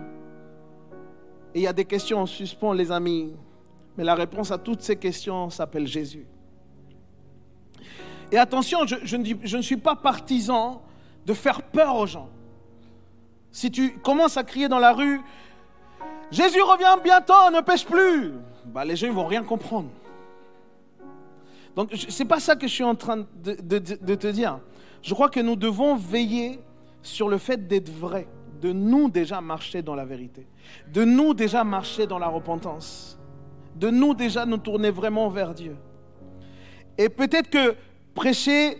Et il y a des questions en suspens, les amis. Mais la réponse à toutes ces questions s'appelle Jésus. Et attention, je, ne suis pas partisan de faire peur aux gens. Si tu commences à crier dans la rue, Jésus revient bientôt, ne pêche plus, bah, les gens ne vont rien comprendre. Donc, ce n'est pas ça que je suis en train de, de, de te dire. Je crois que nous devons veiller sur le fait d'être vrai de nous déjà marcher dans la vérité, de nous déjà marcher dans la repentance, de nous déjà nous tourner vraiment vers Dieu. Et peut-être que prêcher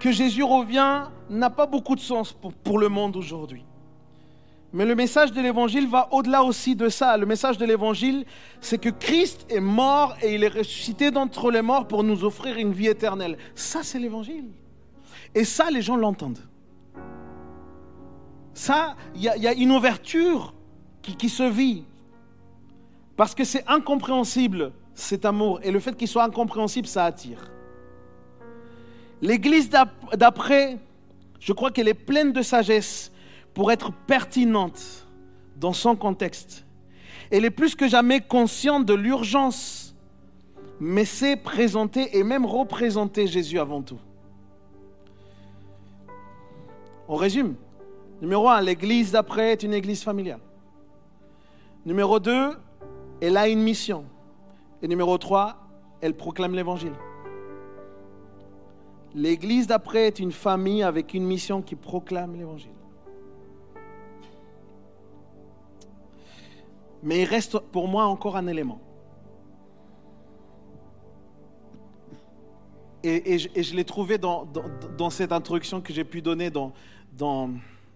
que Jésus revient n'a pas beaucoup de sens pour, le monde aujourd'hui. Mais le message de l'évangile va au-delà aussi de ça. Le message de l'évangile, c'est que Christ est mort et il est ressuscité d'entre les morts pour nous offrir une vie éternelle. Ça, c'est l'évangile. Et ça, les gens l'entendent. Ça, il y, a une ouverture qui, qui se vit. Parce que c'est incompréhensible, cet amour. Et le fait qu'il soit incompréhensible, ça attire. L'église d'après, je crois qu'elle est pleine de sagesse pour être pertinente dans son contexte. Elle est plus que jamais consciente de l'urgence, mais c'est présenter et même représenter Jésus avant tout. On résume. Numéro un, l'église d'après est une église familiale. Numéro deux, elle a une mission. Et numéro trois, elle proclame l'évangile. L'église d'après est une famille avec une mission qui proclame l'évangile. Mais il reste pour moi encore un élément. Et, je, l'ai trouvé dans, cette introduction que j'ai pu donner dans, dans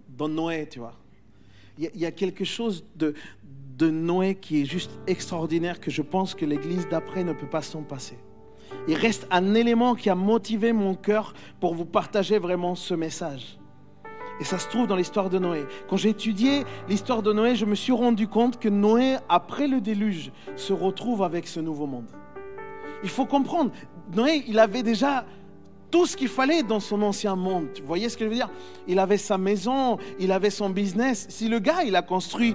dans Noé, tu vois. Il y, a quelque chose de, de Noé qui est juste extraordinaire que je pense que l'Église d'après ne peut pas s'en passer. Il reste un élément qui a motivé mon cœur pour vous partager vraiment ce message. Et ça se trouve dans l'histoire de Noé. Quand j'ai étudié l'histoire de Noé, je me suis rendu compte que Noé, après le déluge, se retrouve avec ce nouveau monde. Il faut comprendre, Noé, il avait déjà tout ce qu'il fallait dans son ancien monde. Vous voyez ce que je veux dire? Il avait sa maison, il avait son business. Si le gars, il a construit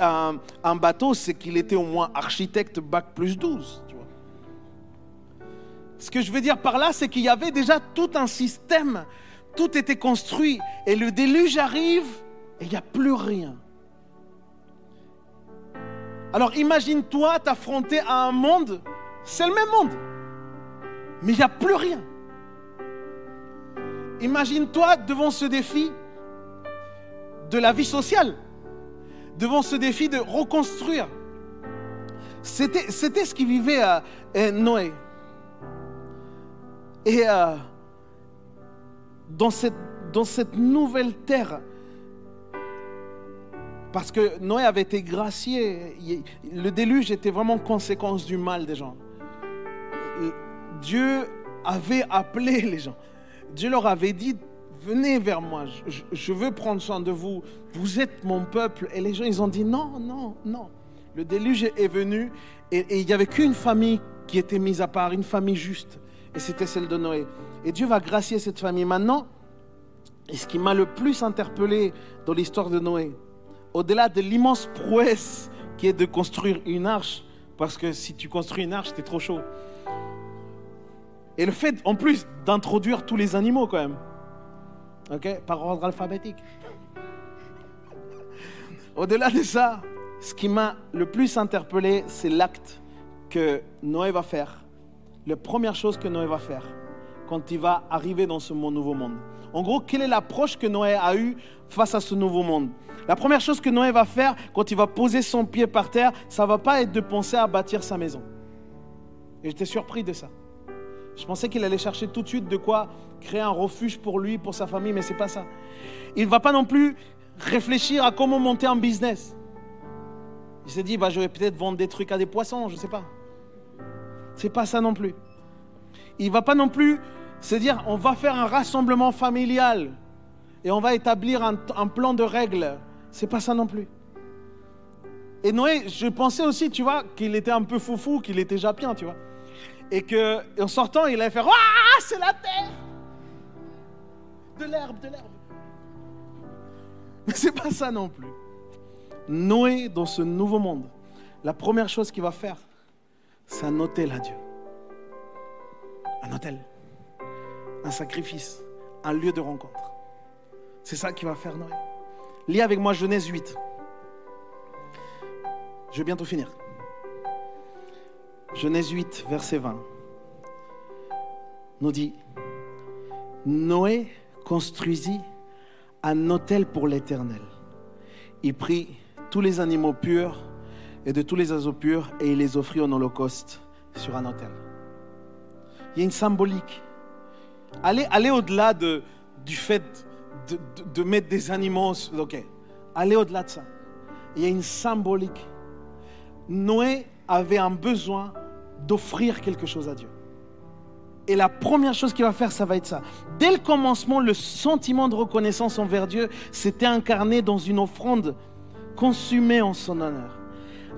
un, un bateau, c'est qu'il était au moins architecte bac plus 12. Ce que je veux dire par là, c'est qu'il y avait déjà tout un système. Tout était construit. Et le déluge arrive et il n'y a plus rien. Alors imagine-toi t'affronter à un monde, c'est le même monde, mais il n'y a plus rien. Imagine-toi devant ce défi de la vie sociale, devant ce défi de reconstruire. C'était, ce qu'il vivait à, à Noé. Et euh, dans, cette, nouvelle terre, parce que Noé avait été gracié, le déluge était vraiment conséquence du mal des gens. Dieu avait appelé les gens. Dieu leur avait dit, venez vers moi, je, veux prendre soin de vous, vous êtes mon peuple. Et les gens, ils ont dit, non, non, non. Le déluge est venu et il n'y avait qu'une famille qui était mise à part, une famille juste. Et c'était celle de Noé. Et Dieu va gracier cette famille. Maintenant, et ce qui m'a le plus interpellé dans l'histoire de Noé, au-delà de l'immense prouesse qui est de construire une arche, parce que si tu construis une arche, t'es trop chaud. Et le fait, en plus, d'introduire tous les animaux quand même. Ok? Par ordre alphabétique. Au-delà de ça, ce qui m'a le plus interpellé, c'est l'acte que Noé va faire. La première chose que Noé va faire quand il va arriver dans ce nouveau monde. En gros, quelle est l'approche que Noé a eue face à ce nouveau monde? La première chose que Noé va faire quand il va poser son pied par terre, ça va pas être de penser à bâtir sa maison. Et j'étais surpris de ça. Je pensais qu'il allait chercher tout de suite de quoi créer un refuge pour lui, pour sa famille, mais c'est pas ça. Il ne va pas non plus réfléchir à comment monter un business. Il s'est dit, bah, je vais peut-être vendre des trucs à des poissons, je ne sais pas. C'est pas ça non plus. Il va pas non plus se dire, on va faire un rassemblement familial et on va établir un, plan de règles. C'est pas ça non plus. Et Noé, je pensais aussi, tu vois, qu'il était un peu foufou, qu'il était japien, tu vois. Et que, en sortant, il allait faire Ah, c'est la terre De l'herbe, de l'herbe. Mais c'est pas ça non plus. Noé, dans ce nouveau monde, la première chose qu'il va faire, c'est un hôtel à Dieu. Un hôtel. Un sacrifice. Un lieu de rencontre. C'est ça qu'il va faire Noé. Lis avec moi Genèse 8. Je vais bientôt finir. Genèse 8, verset 20, nous dit, Noé construisit un autel pour l'Éternel. Il prit tous les animaux purs et de tous les oiseaux purs et il les offrit en holocauste sur un autel. Il y a une symbolique. Allez, allez au-delà de, du fait de, de- de mettre des animaux. Ok. Allez au-delà de ça. Il y a une symbolique. Noé avait un besoin d'offrir quelque chose à Dieu. Et la première chose qu'il va faire, ça va être ça. Dès le commencement, le sentiment de reconnaissance envers Dieu s'était incarné dans une offrande consumée en son honneur.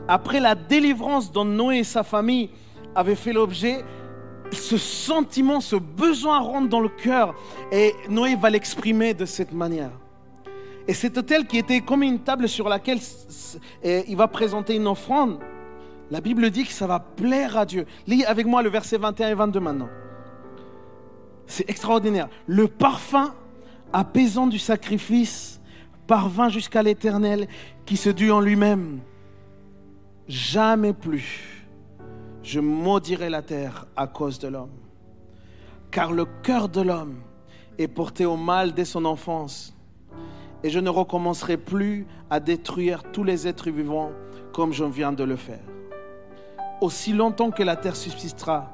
Après la délivrance dont Noé et sa famille avaient fait l'objet, ce sentiment, ce besoin rentre dans le cœur et Noé va l'exprimer de cette manière. Et cet autel qui était comme une table sur laquelle il va présenter une offrande, la Bible dit que ça va plaire à Dieu. Lis avec moi le verset 21 et 22 maintenant. C'est extraordinaire. Le parfum apaisant du sacrifice parvint jusqu'à l'Éternel qui se dit en lui-même, jamais plus je maudirai la terre à cause de l'homme. Car le cœur de l'homme est porté au mal dès son enfance. Et je ne recommencerai plus à détruire tous les êtres vivants comme je viens de le faire. Aussi longtemps que la terre subsistera,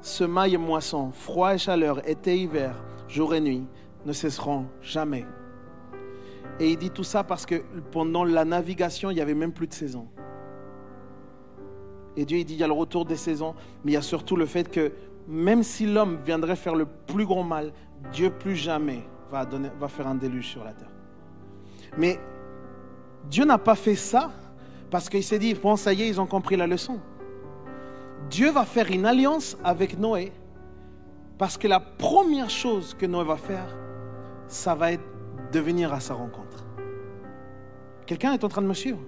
semailles et moisson, froid et chaleur, été et hiver, jour et nuit, ne cesseront jamais. Et il dit tout ça parce que pendant la navigation, il n'y avait même plus de saison. Et Dieu il dit, il y a le retour des saisons, mais il y a surtout le fait que même si l'homme viendrait faire le plus grand mal, Dieu plus jamais va, faire un déluge sur la terre. Mais Dieu n'a pas fait ça parce qu'il s'est dit, bon, ça y est, ils ont compris la leçon. Dieu va faire une alliance avec Noé parce que la première chose que Noé va faire, ça va être de venir à sa rencontre. Quelqu'un est en train de me suivre?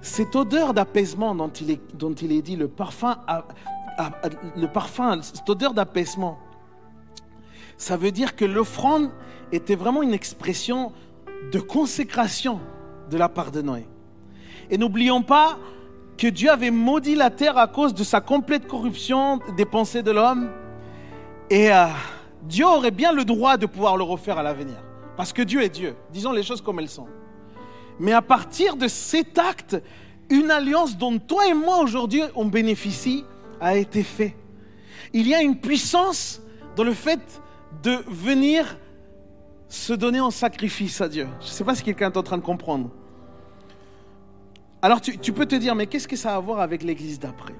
Cette odeur d'apaisement dont il est, dit, le parfum, le parfum, cette odeur d'apaisement, ça veut dire que l'offrande était vraiment une expression de consécration de la part de Noé. Et n'oublions pas que Dieu avait maudit la terre à cause de sa complète corruption des pensées de l'homme. Et euh, Dieu aurait bien le droit de pouvoir le refaire à l'avenir. Parce que Dieu est Dieu. Disons les choses comme elles sont. Mais à partir de cet acte, une alliance dont toi et moi aujourd'hui on bénéficie a été faite. Il y a une puissance dans le fait de venir se donner en sacrifice à Dieu. Je ne sais pas si quelqu'un est en train de comprendre. Alors tu, peux te dire, mais qu'est-ce que ça a à voir avec l'église d'après?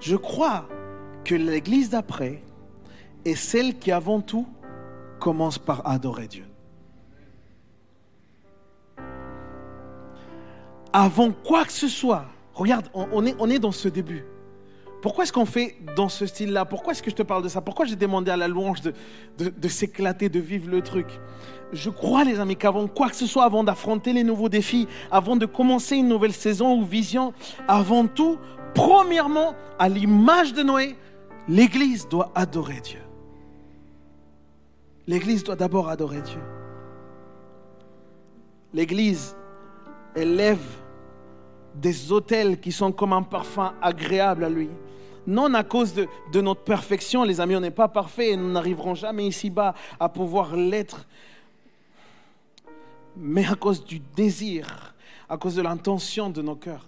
Je crois que l'église d'après est celle qui avant tout commence par adorer Dieu. Avant quoi que ce soit, regarde, on, est, on est dans ce début. Pourquoi est-ce qu'on fait dans ce style-là? Pourquoi est-ce que je te parle de ça? Pourquoi j'ai demandé à la louange de, de, de s'éclater, de vivre le truc? Je crois, les amis, qu'avant quoi que ce soit, avant d'affronter les nouveaux défis, avant de commencer une nouvelle saison ou vision, avant tout, premièrement, à l'image de Noé, l'Église doit adorer Dieu. L'Église doit d'abord adorer Dieu. L'Église élève des autels qui sont comme un parfum agréable à lui. Non à cause de, notre perfection, les amis, on n'est pas parfait et nous n'arriverons jamais ici-bas à pouvoir l'être, mais à cause du désir, à cause de l'intention de nos cœurs.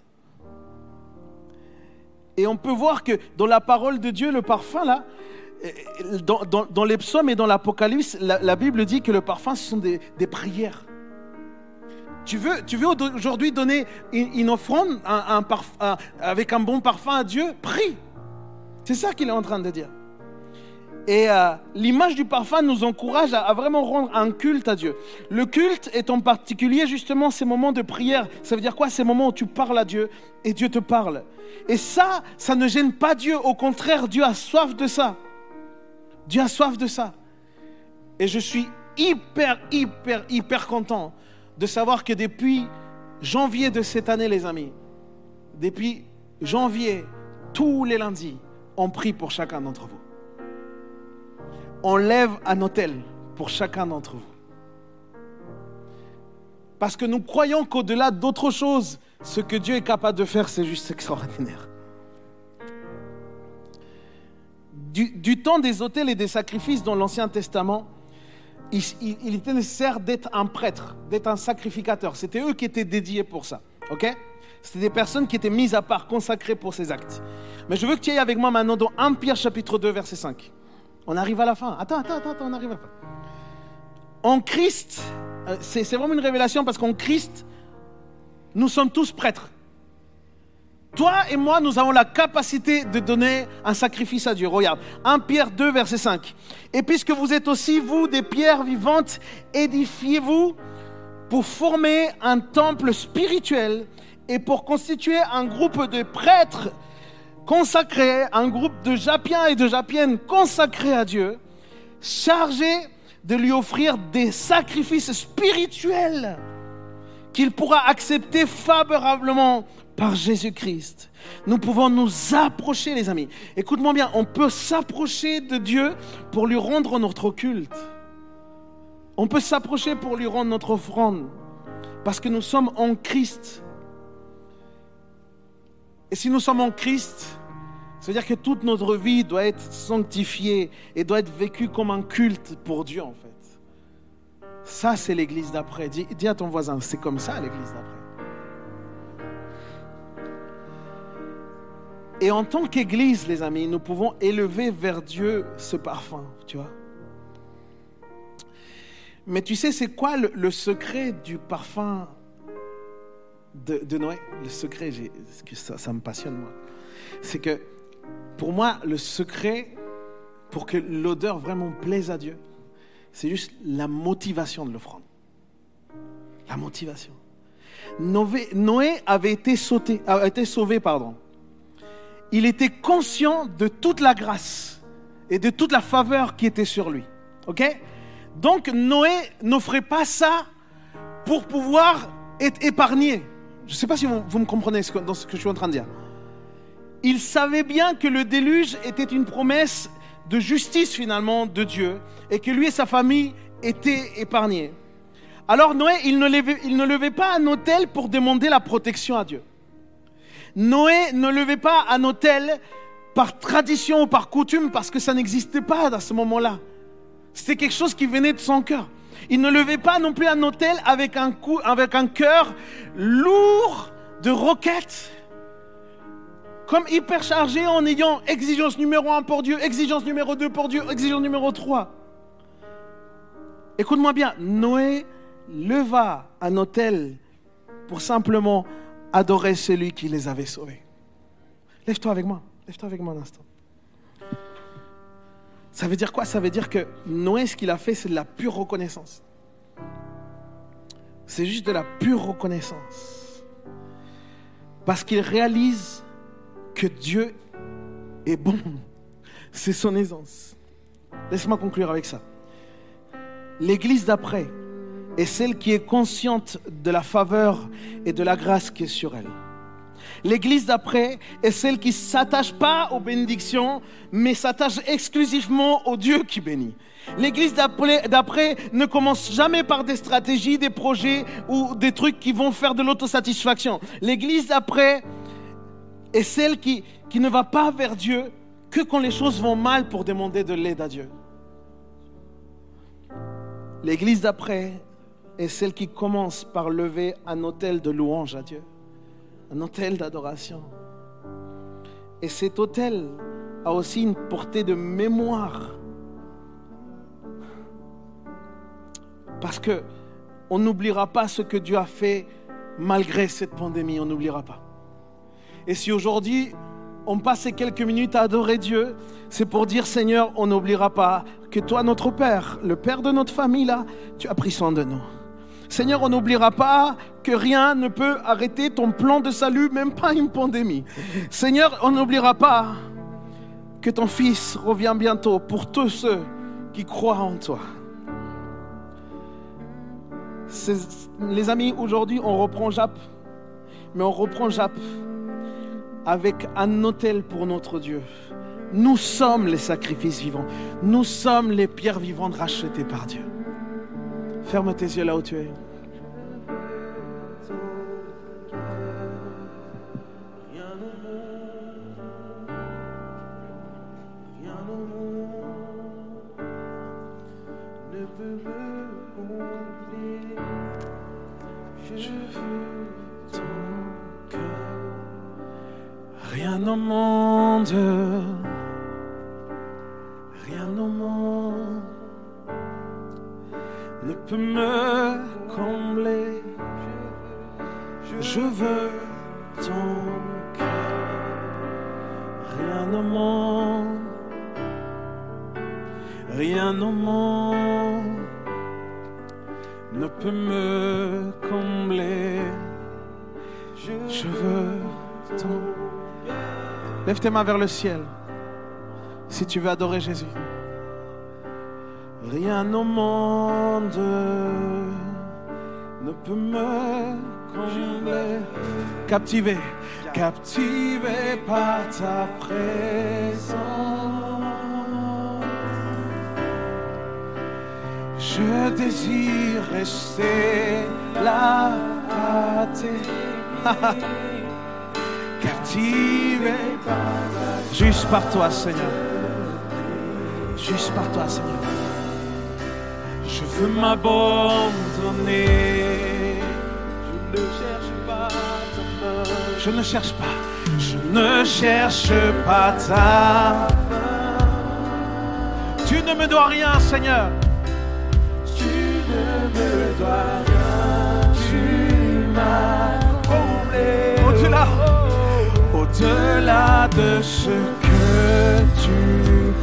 Et on peut voir que dans la parole de Dieu, le parfum, là, dans, les psaumes et dans l'Apocalypse, la, Bible dit que le parfum, ce sont des prières. Tu veux, tu veux aujourd'hui donner une, offrande avec un bon parfum à Dieu? Prie. C'est ça qu'il est en train de dire. Et euh, l'image du parfum nous encourage à, à vraiment rendre un culte à Dieu. Le culte est en particulier justement ces moments de prière. Ça veut dire quoi? Ces moments où tu parles à Dieu et Dieu te parle. Et ça, ça ne gêne pas Dieu. Au contraire, Dieu a soif de ça. Dieu a soif de ça. Et je suis hyper, hyper, hyper content de savoir que depuis janvier de cette année, les amis, depuis janvier, tous les lundis, on prie pour chacun d'entre vous. On lève un hôtel pour chacun d'entre vous. Parce que nous croyons qu'au-delà d'autre chose, ce que Dieu est capable de faire, c'est juste extraordinaire. Du, temps des hôtels et des sacrifices dans l'Ancien Testament, il, était nécessaire d'être un prêtre, d'être un sacrificateur. C'était eux qui étaient dédiés pour ça. Ok? C'était des personnes qui étaient mises à part, consacrées pour ces actes. Mais je veux que tu ailles avec moi maintenant dans 1 Pierre chapitre 2, verset 5. On arrive à la fin. Attends, attends, attends, on arrive à la fin. En Christ, euh, c'est vraiment une révélation parce qu'en Christ, nous sommes tous prêtres. Toi et moi, nous avons la capacité de donner un sacrifice à Dieu. Regarde, 1 Pierre 2, verset 5. Et puisque vous êtes aussi, vous, des pierres vivantes, édifiez-vous pour former un temple spirituel et pour constituer un groupe de prêtres consacrés, un groupe de japiens et de japiennes consacrés à Dieu, chargés de lui offrir des sacrifices spirituels qu'il pourra accepter favorablement par Jésus-Christ. Nous pouvons nous approcher, les amis. Écoute-moi bien, on peut s'approcher de Dieu pour lui rendre notre culte. On peut s'approcher pour lui rendre notre offrande. Parce que nous sommes en Christ. Et si nous sommes en Christ, ça veut dire que toute notre vie doit être sanctifiée et doit être vécue comme un culte pour Dieu, en fait. Ça, c'est l'église d'après. Dis, dis à ton voisin, c'est comme ça l'église d'après. Et en tant qu'église, les amis, nous pouvons élever vers Dieu ce parfum, tu vois. Mais tu sais, c'est quoi le, secret du parfum de, Noé? Le secret, ça, me passionne, moi. C'est que, pour moi, le secret pour que l'odeur vraiment plaise à Dieu, c'est juste la motivation de l'offrande. La motivation. Noé, avait été, été sauvé, pardon. Il était conscient de toute la grâce et de toute la faveur qui était sur lui. Ok? Donc Noé n'offrait pas ça pour pouvoir être épargné. Je ne sais pas si vous, me comprenez dans ce que je suis en train de dire. Il savait bien que le déluge était une promesse de justice finalement de Dieu et que lui et sa famille étaient épargnés. Alors Noé, il ne levait, il ne levait pas un hôtel pour demander la protection à Dieu. Noé ne levait pas un hôtel par tradition ou par coutume parce que ça n'existait pas à ce moment-là. C'était quelque chose qui venait de son cœur. Il ne levait pas non plus un hôtel avec un, cœur lourd de roquettes. Comme hyper chargé en ayant exigence numéro un pour Dieu, exigence numéro 2 pour Dieu, exigence numéro 3. Écoute-moi bien, Noé leva un hôtel pour simplement adorer celui qui les avait sauvés. Lève-toi avec moi, lève-toi avec moi un instant. Ça veut dire quoi? Ça veut dire que Noé, ce qu'il a fait, c'est de la pure reconnaissance. C'est juste de la pure reconnaissance. Parce qu'il réalise que Dieu est bon. C'est son aisance. Laisse-moi conclure avec ça. L'église d'après est celle qui est consciente de la faveur et de la grâce qui est sur elle. L'église d'après est celle qui ne s'attache pas aux bénédictions, mais s'attache exclusivement au Dieu qui bénit. L'église d'après ne commence jamais par des stratégies, des projets ou des trucs qui vont faire de l'autosatisfaction. L'église d'après est celle qui, qui ne va pas vers Dieu que quand les choses vont mal pour demander de l'aide à Dieu. L'église d'après est celle qui commence par lever un autel de louange à Dieu, un autel d'adoration. Et cet autel a aussi une portée de mémoire. Parce que on n'oubliera pas ce que Dieu a fait malgré cette pandémie, on n'oubliera pas. Et si aujourd'hui on passe quelques minutes à adorer Dieu, c'est pour dire Seigneur, on n'oubliera pas que toi, notre Père, le Père de notre famille, là, tu as pris soin de nous. Seigneur, on n'oubliera pas que rien ne peut arrêter ton plan de salut, même pas une pandémie. Seigneur, on n'oubliera pas que ton Fils revient bientôt pour tous ceux qui croient en toi. Les amis, aujourd'hui, on reprend Jap, mais on reprend Jap avec un autel pour notre Dieu. Nous sommes les sacrifices vivants. Nous sommes les pierres vivantes rachetées par Dieu. Ferme tes yeux là où tu es. Rien au monde, me combler. Je veux ton cœur, rien au monde, rien au monde ne peut me combler. Je veux ton Lève tes mains vers le ciel si tu veux adorer Jésus. Rien au monde ne peut me combler. Captivé, captivé par ta présence. Je désire rester là à tes captivé juste par toi, Seigneur. Juste par toi, Seigneur. Je veux m'abandonner. Je ne cherche pas ta main. Je ne cherche pas. Je ne cherche pas ta main. Tu ne me dois rien, Seigneur. Tu ne me dois rien. Tu m'as comblé. Au-delà. Au-delà de ce que tu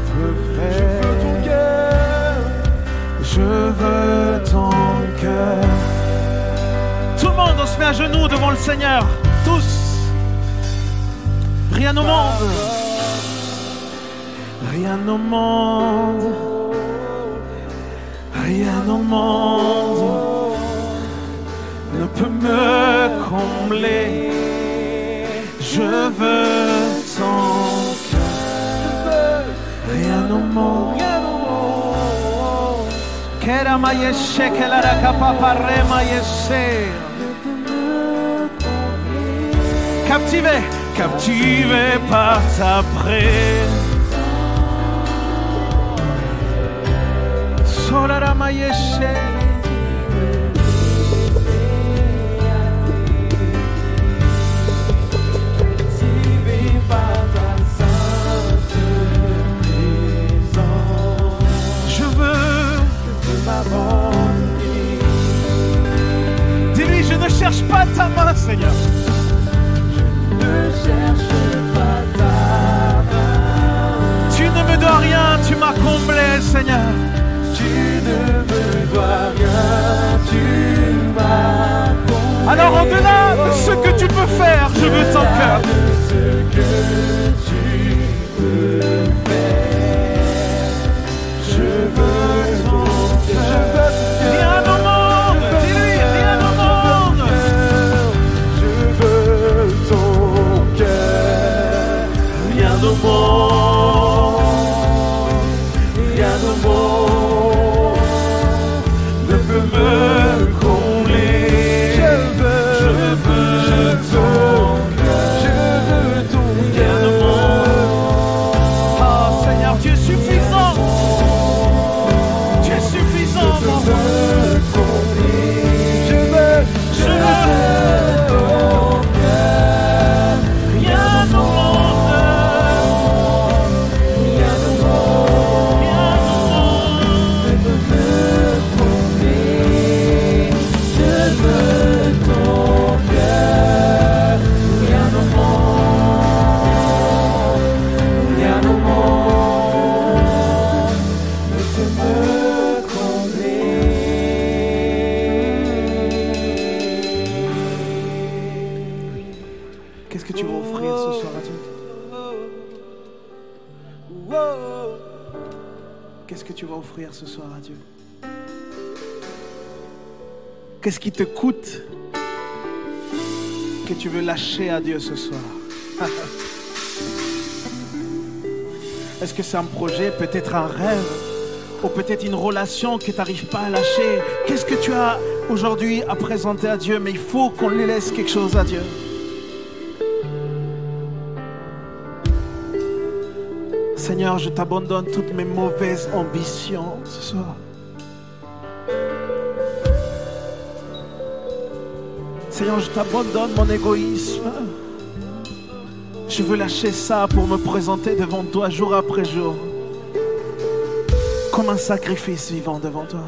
peux faire. Je veux ton cœur. Tout le monde, on se met à genoux devant le Seigneur. Tous. Rien au monde. Rien au monde. Rien au monde ne peut me combler. Je veux ton cœur. Rien au monde. Kera mayeshe, kelara kapapare mayeshe. Captivé, captivé par ta présence. Solara mayeshe. Dis-lui, je ne cherche pas ta main, Seigneur. Tu ne me dois rien, tu m'as comblé, Seigneur. Alors au-delà de ce que tu peux faire, je veux ton cœur. Qu'est-ce qui te coûte que tu veux lâcher à Dieu ce soir? Est-ce que c'est un projet, peut-être un rêve, ou peut-être une relation que tu n'arrives pas à lâcher? Qu'est-ce que tu as aujourd'hui à présenter à Dieu? Mais il faut qu'on lui laisse quelque chose à Dieu. Seigneur, je t'abandonne toutes mes mauvaises ambitions ce soir. Seigneur, je t'abandonne mon égoïsme. Je veux lâcher ça pour me présenter devant toi jour après jour. Comme un sacrifice vivant devant toi.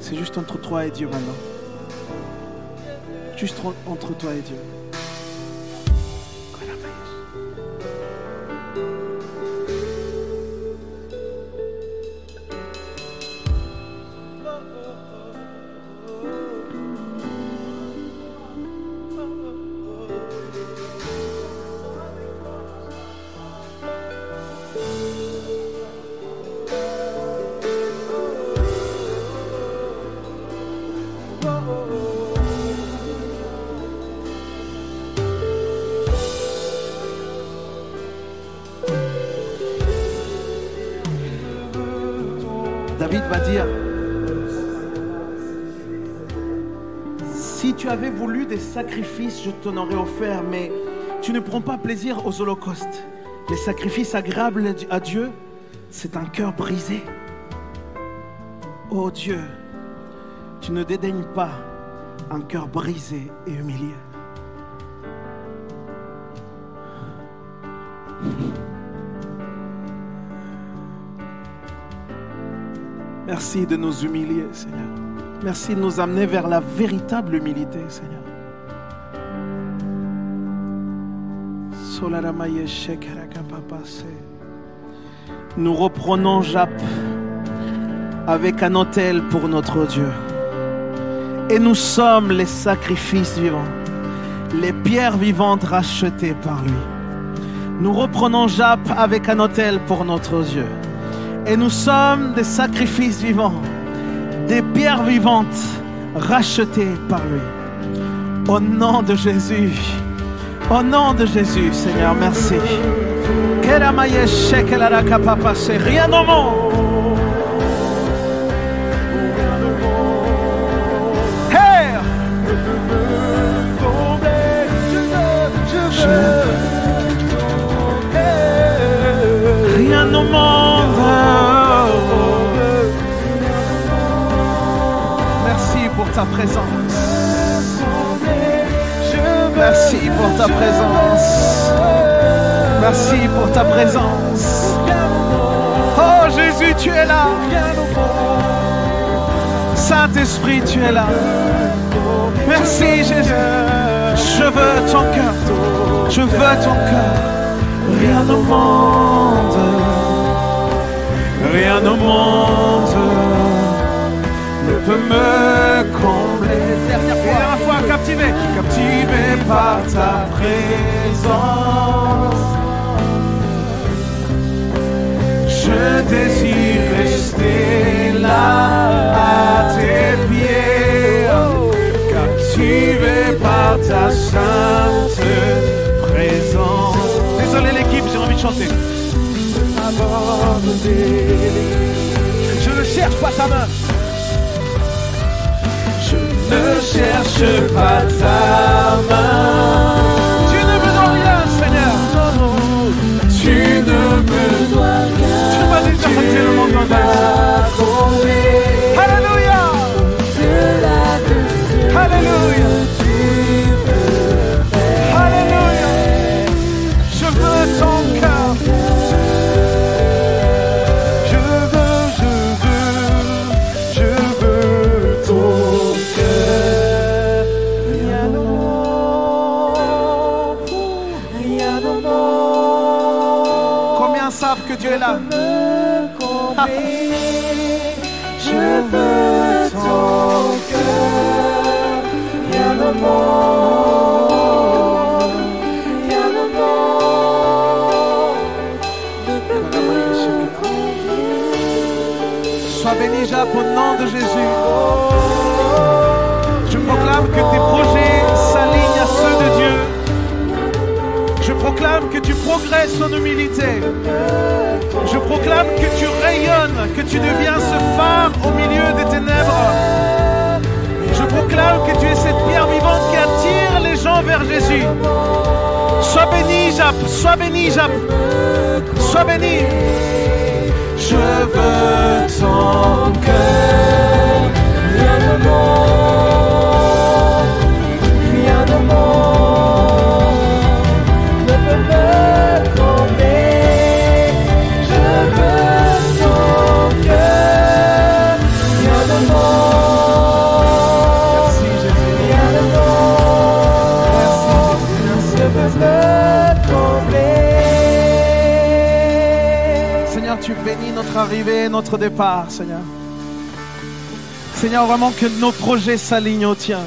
C'est juste entre toi et Dieu maintenant. Juste en- entre toi et Dieu. Je t'en aurais offert, mais tu ne prends pas plaisir aux holocaustes. Les sacrifices agréables à Dieu, c'est un cœur brisé. Oh Dieu, tu ne dédaignes pas un cœur brisé et humilié. Merci de nous humilier, Seigneur. Merci de nous amener vers la véritable humilité, Seigneur. Nous reprenons Jap avec un autel pour notre Dieu. Et nous sommes les sacrifices vivants, les pierres vivantes rachetées par lui. Nous reprenons Jap avec un autel pour notre Dieu. Et nous sommes des sacrifices vivants, des pierres vivantes rachetées par lui. Au nom de Jésus, au nom de Jésus, Seigneur, merci. Keramaye shekelarakapapasse. Rien au monde. Hey! Rien au monde. Merci pour ta présence. Merci pour ta présence. Merci pour ta présence. Oh Jésus, tu es là. Saint-Esprit, tu es là. Merci Jésus. Je veux ton cœur. Je veux ton cœur. Rien au monde. Rien au monde ne peut me combler. Dernière fois, captivé. Captivé par ta présence. Je désire rester là à tes pieds, captivé par ta sainte présence. Désolé l'équipe, j'ai envie de chanter. Je ne cherche pas ta main. Je ne cherche pas ta main. Tu ne me dois rien, Seigneur. Tu ne me dois rien. Tu m'as déjà fait le monde en Alléluia. Alléluia. Alléluia. Je proclame que tu progresses en humilité. Je proclame que tu rayonnes, que tu deviens ce phare au milieu des ténèbres. Je proclame que tu es cette pierre vivante qui attire les gens vers Jésus. Sois béni, Jap, sois béni, Jap, sois béni. Je veux ton cœur, notre arrivée, notre départ, Seigneur. Seigneur, vraiment que nos projets s'alignent aux tiens.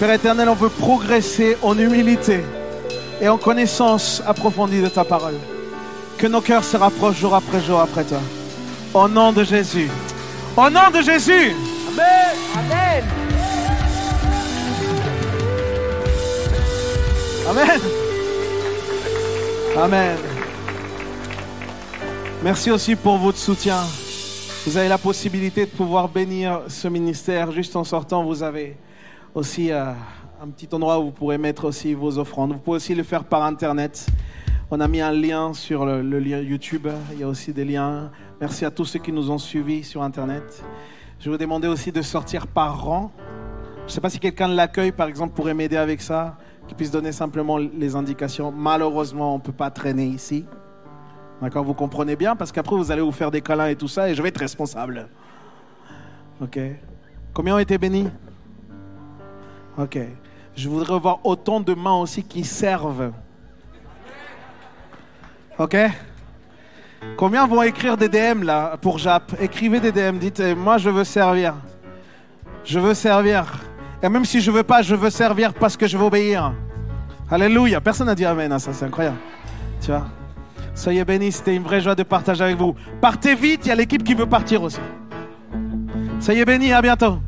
Père éternel, on veut progresser en humilité et en connaissance approfondie de ta parole. Que nos cœurs se rapprochent jour après jour après toi. Au nom de Jésus. Au nom de Jésus. Amen. Amen. Amen. Amen. Merci aussi pour votre soutien. Vous avez la possibilité de pouvoir bénir ce ministère. Juste en sortant, vous avez aussi euh, un petit endroit où vous pourrez mettre aussi vos offrandes. Vous pouvez aussi le faire par Internet. On a mis un lien sur le, le lien YouTube. Il y a aussi des liens. Merci à tous ceux qui nous ont suivis sur Internet. Je vous demander aussi de sortir par rang. Je ne sais pas si quelqu'un de l'accueil, par exemple, pourrait m'aider avec ça, qui puisse donner simplement les indications. Malheureusement, on ne peut pas traîner ici. D'accord Vous comprenez bien Parce qu'après, vous allez vous faire des câlins et tout ça, et je vais être responsable. Ok Combien ont été bénis? Ok. Je voudrais voir autant de mains aussi qui servent. Ok Combien vont écrire des DM là pour Jap? Écrivez des DM, dites eh, moi je veux servir. Je veux servir. Et même si je veux pas, je veux servir parce que je veux obéir. Alléluia. Personne n'a dit Amen à ça, c'est incroyable. Tu vois? Soyez bénis, c'était une vraie joie de partager avec vous. Partez vite, il y a l'équipe qui veut partir aussi. Soyez bénis, à bientôt.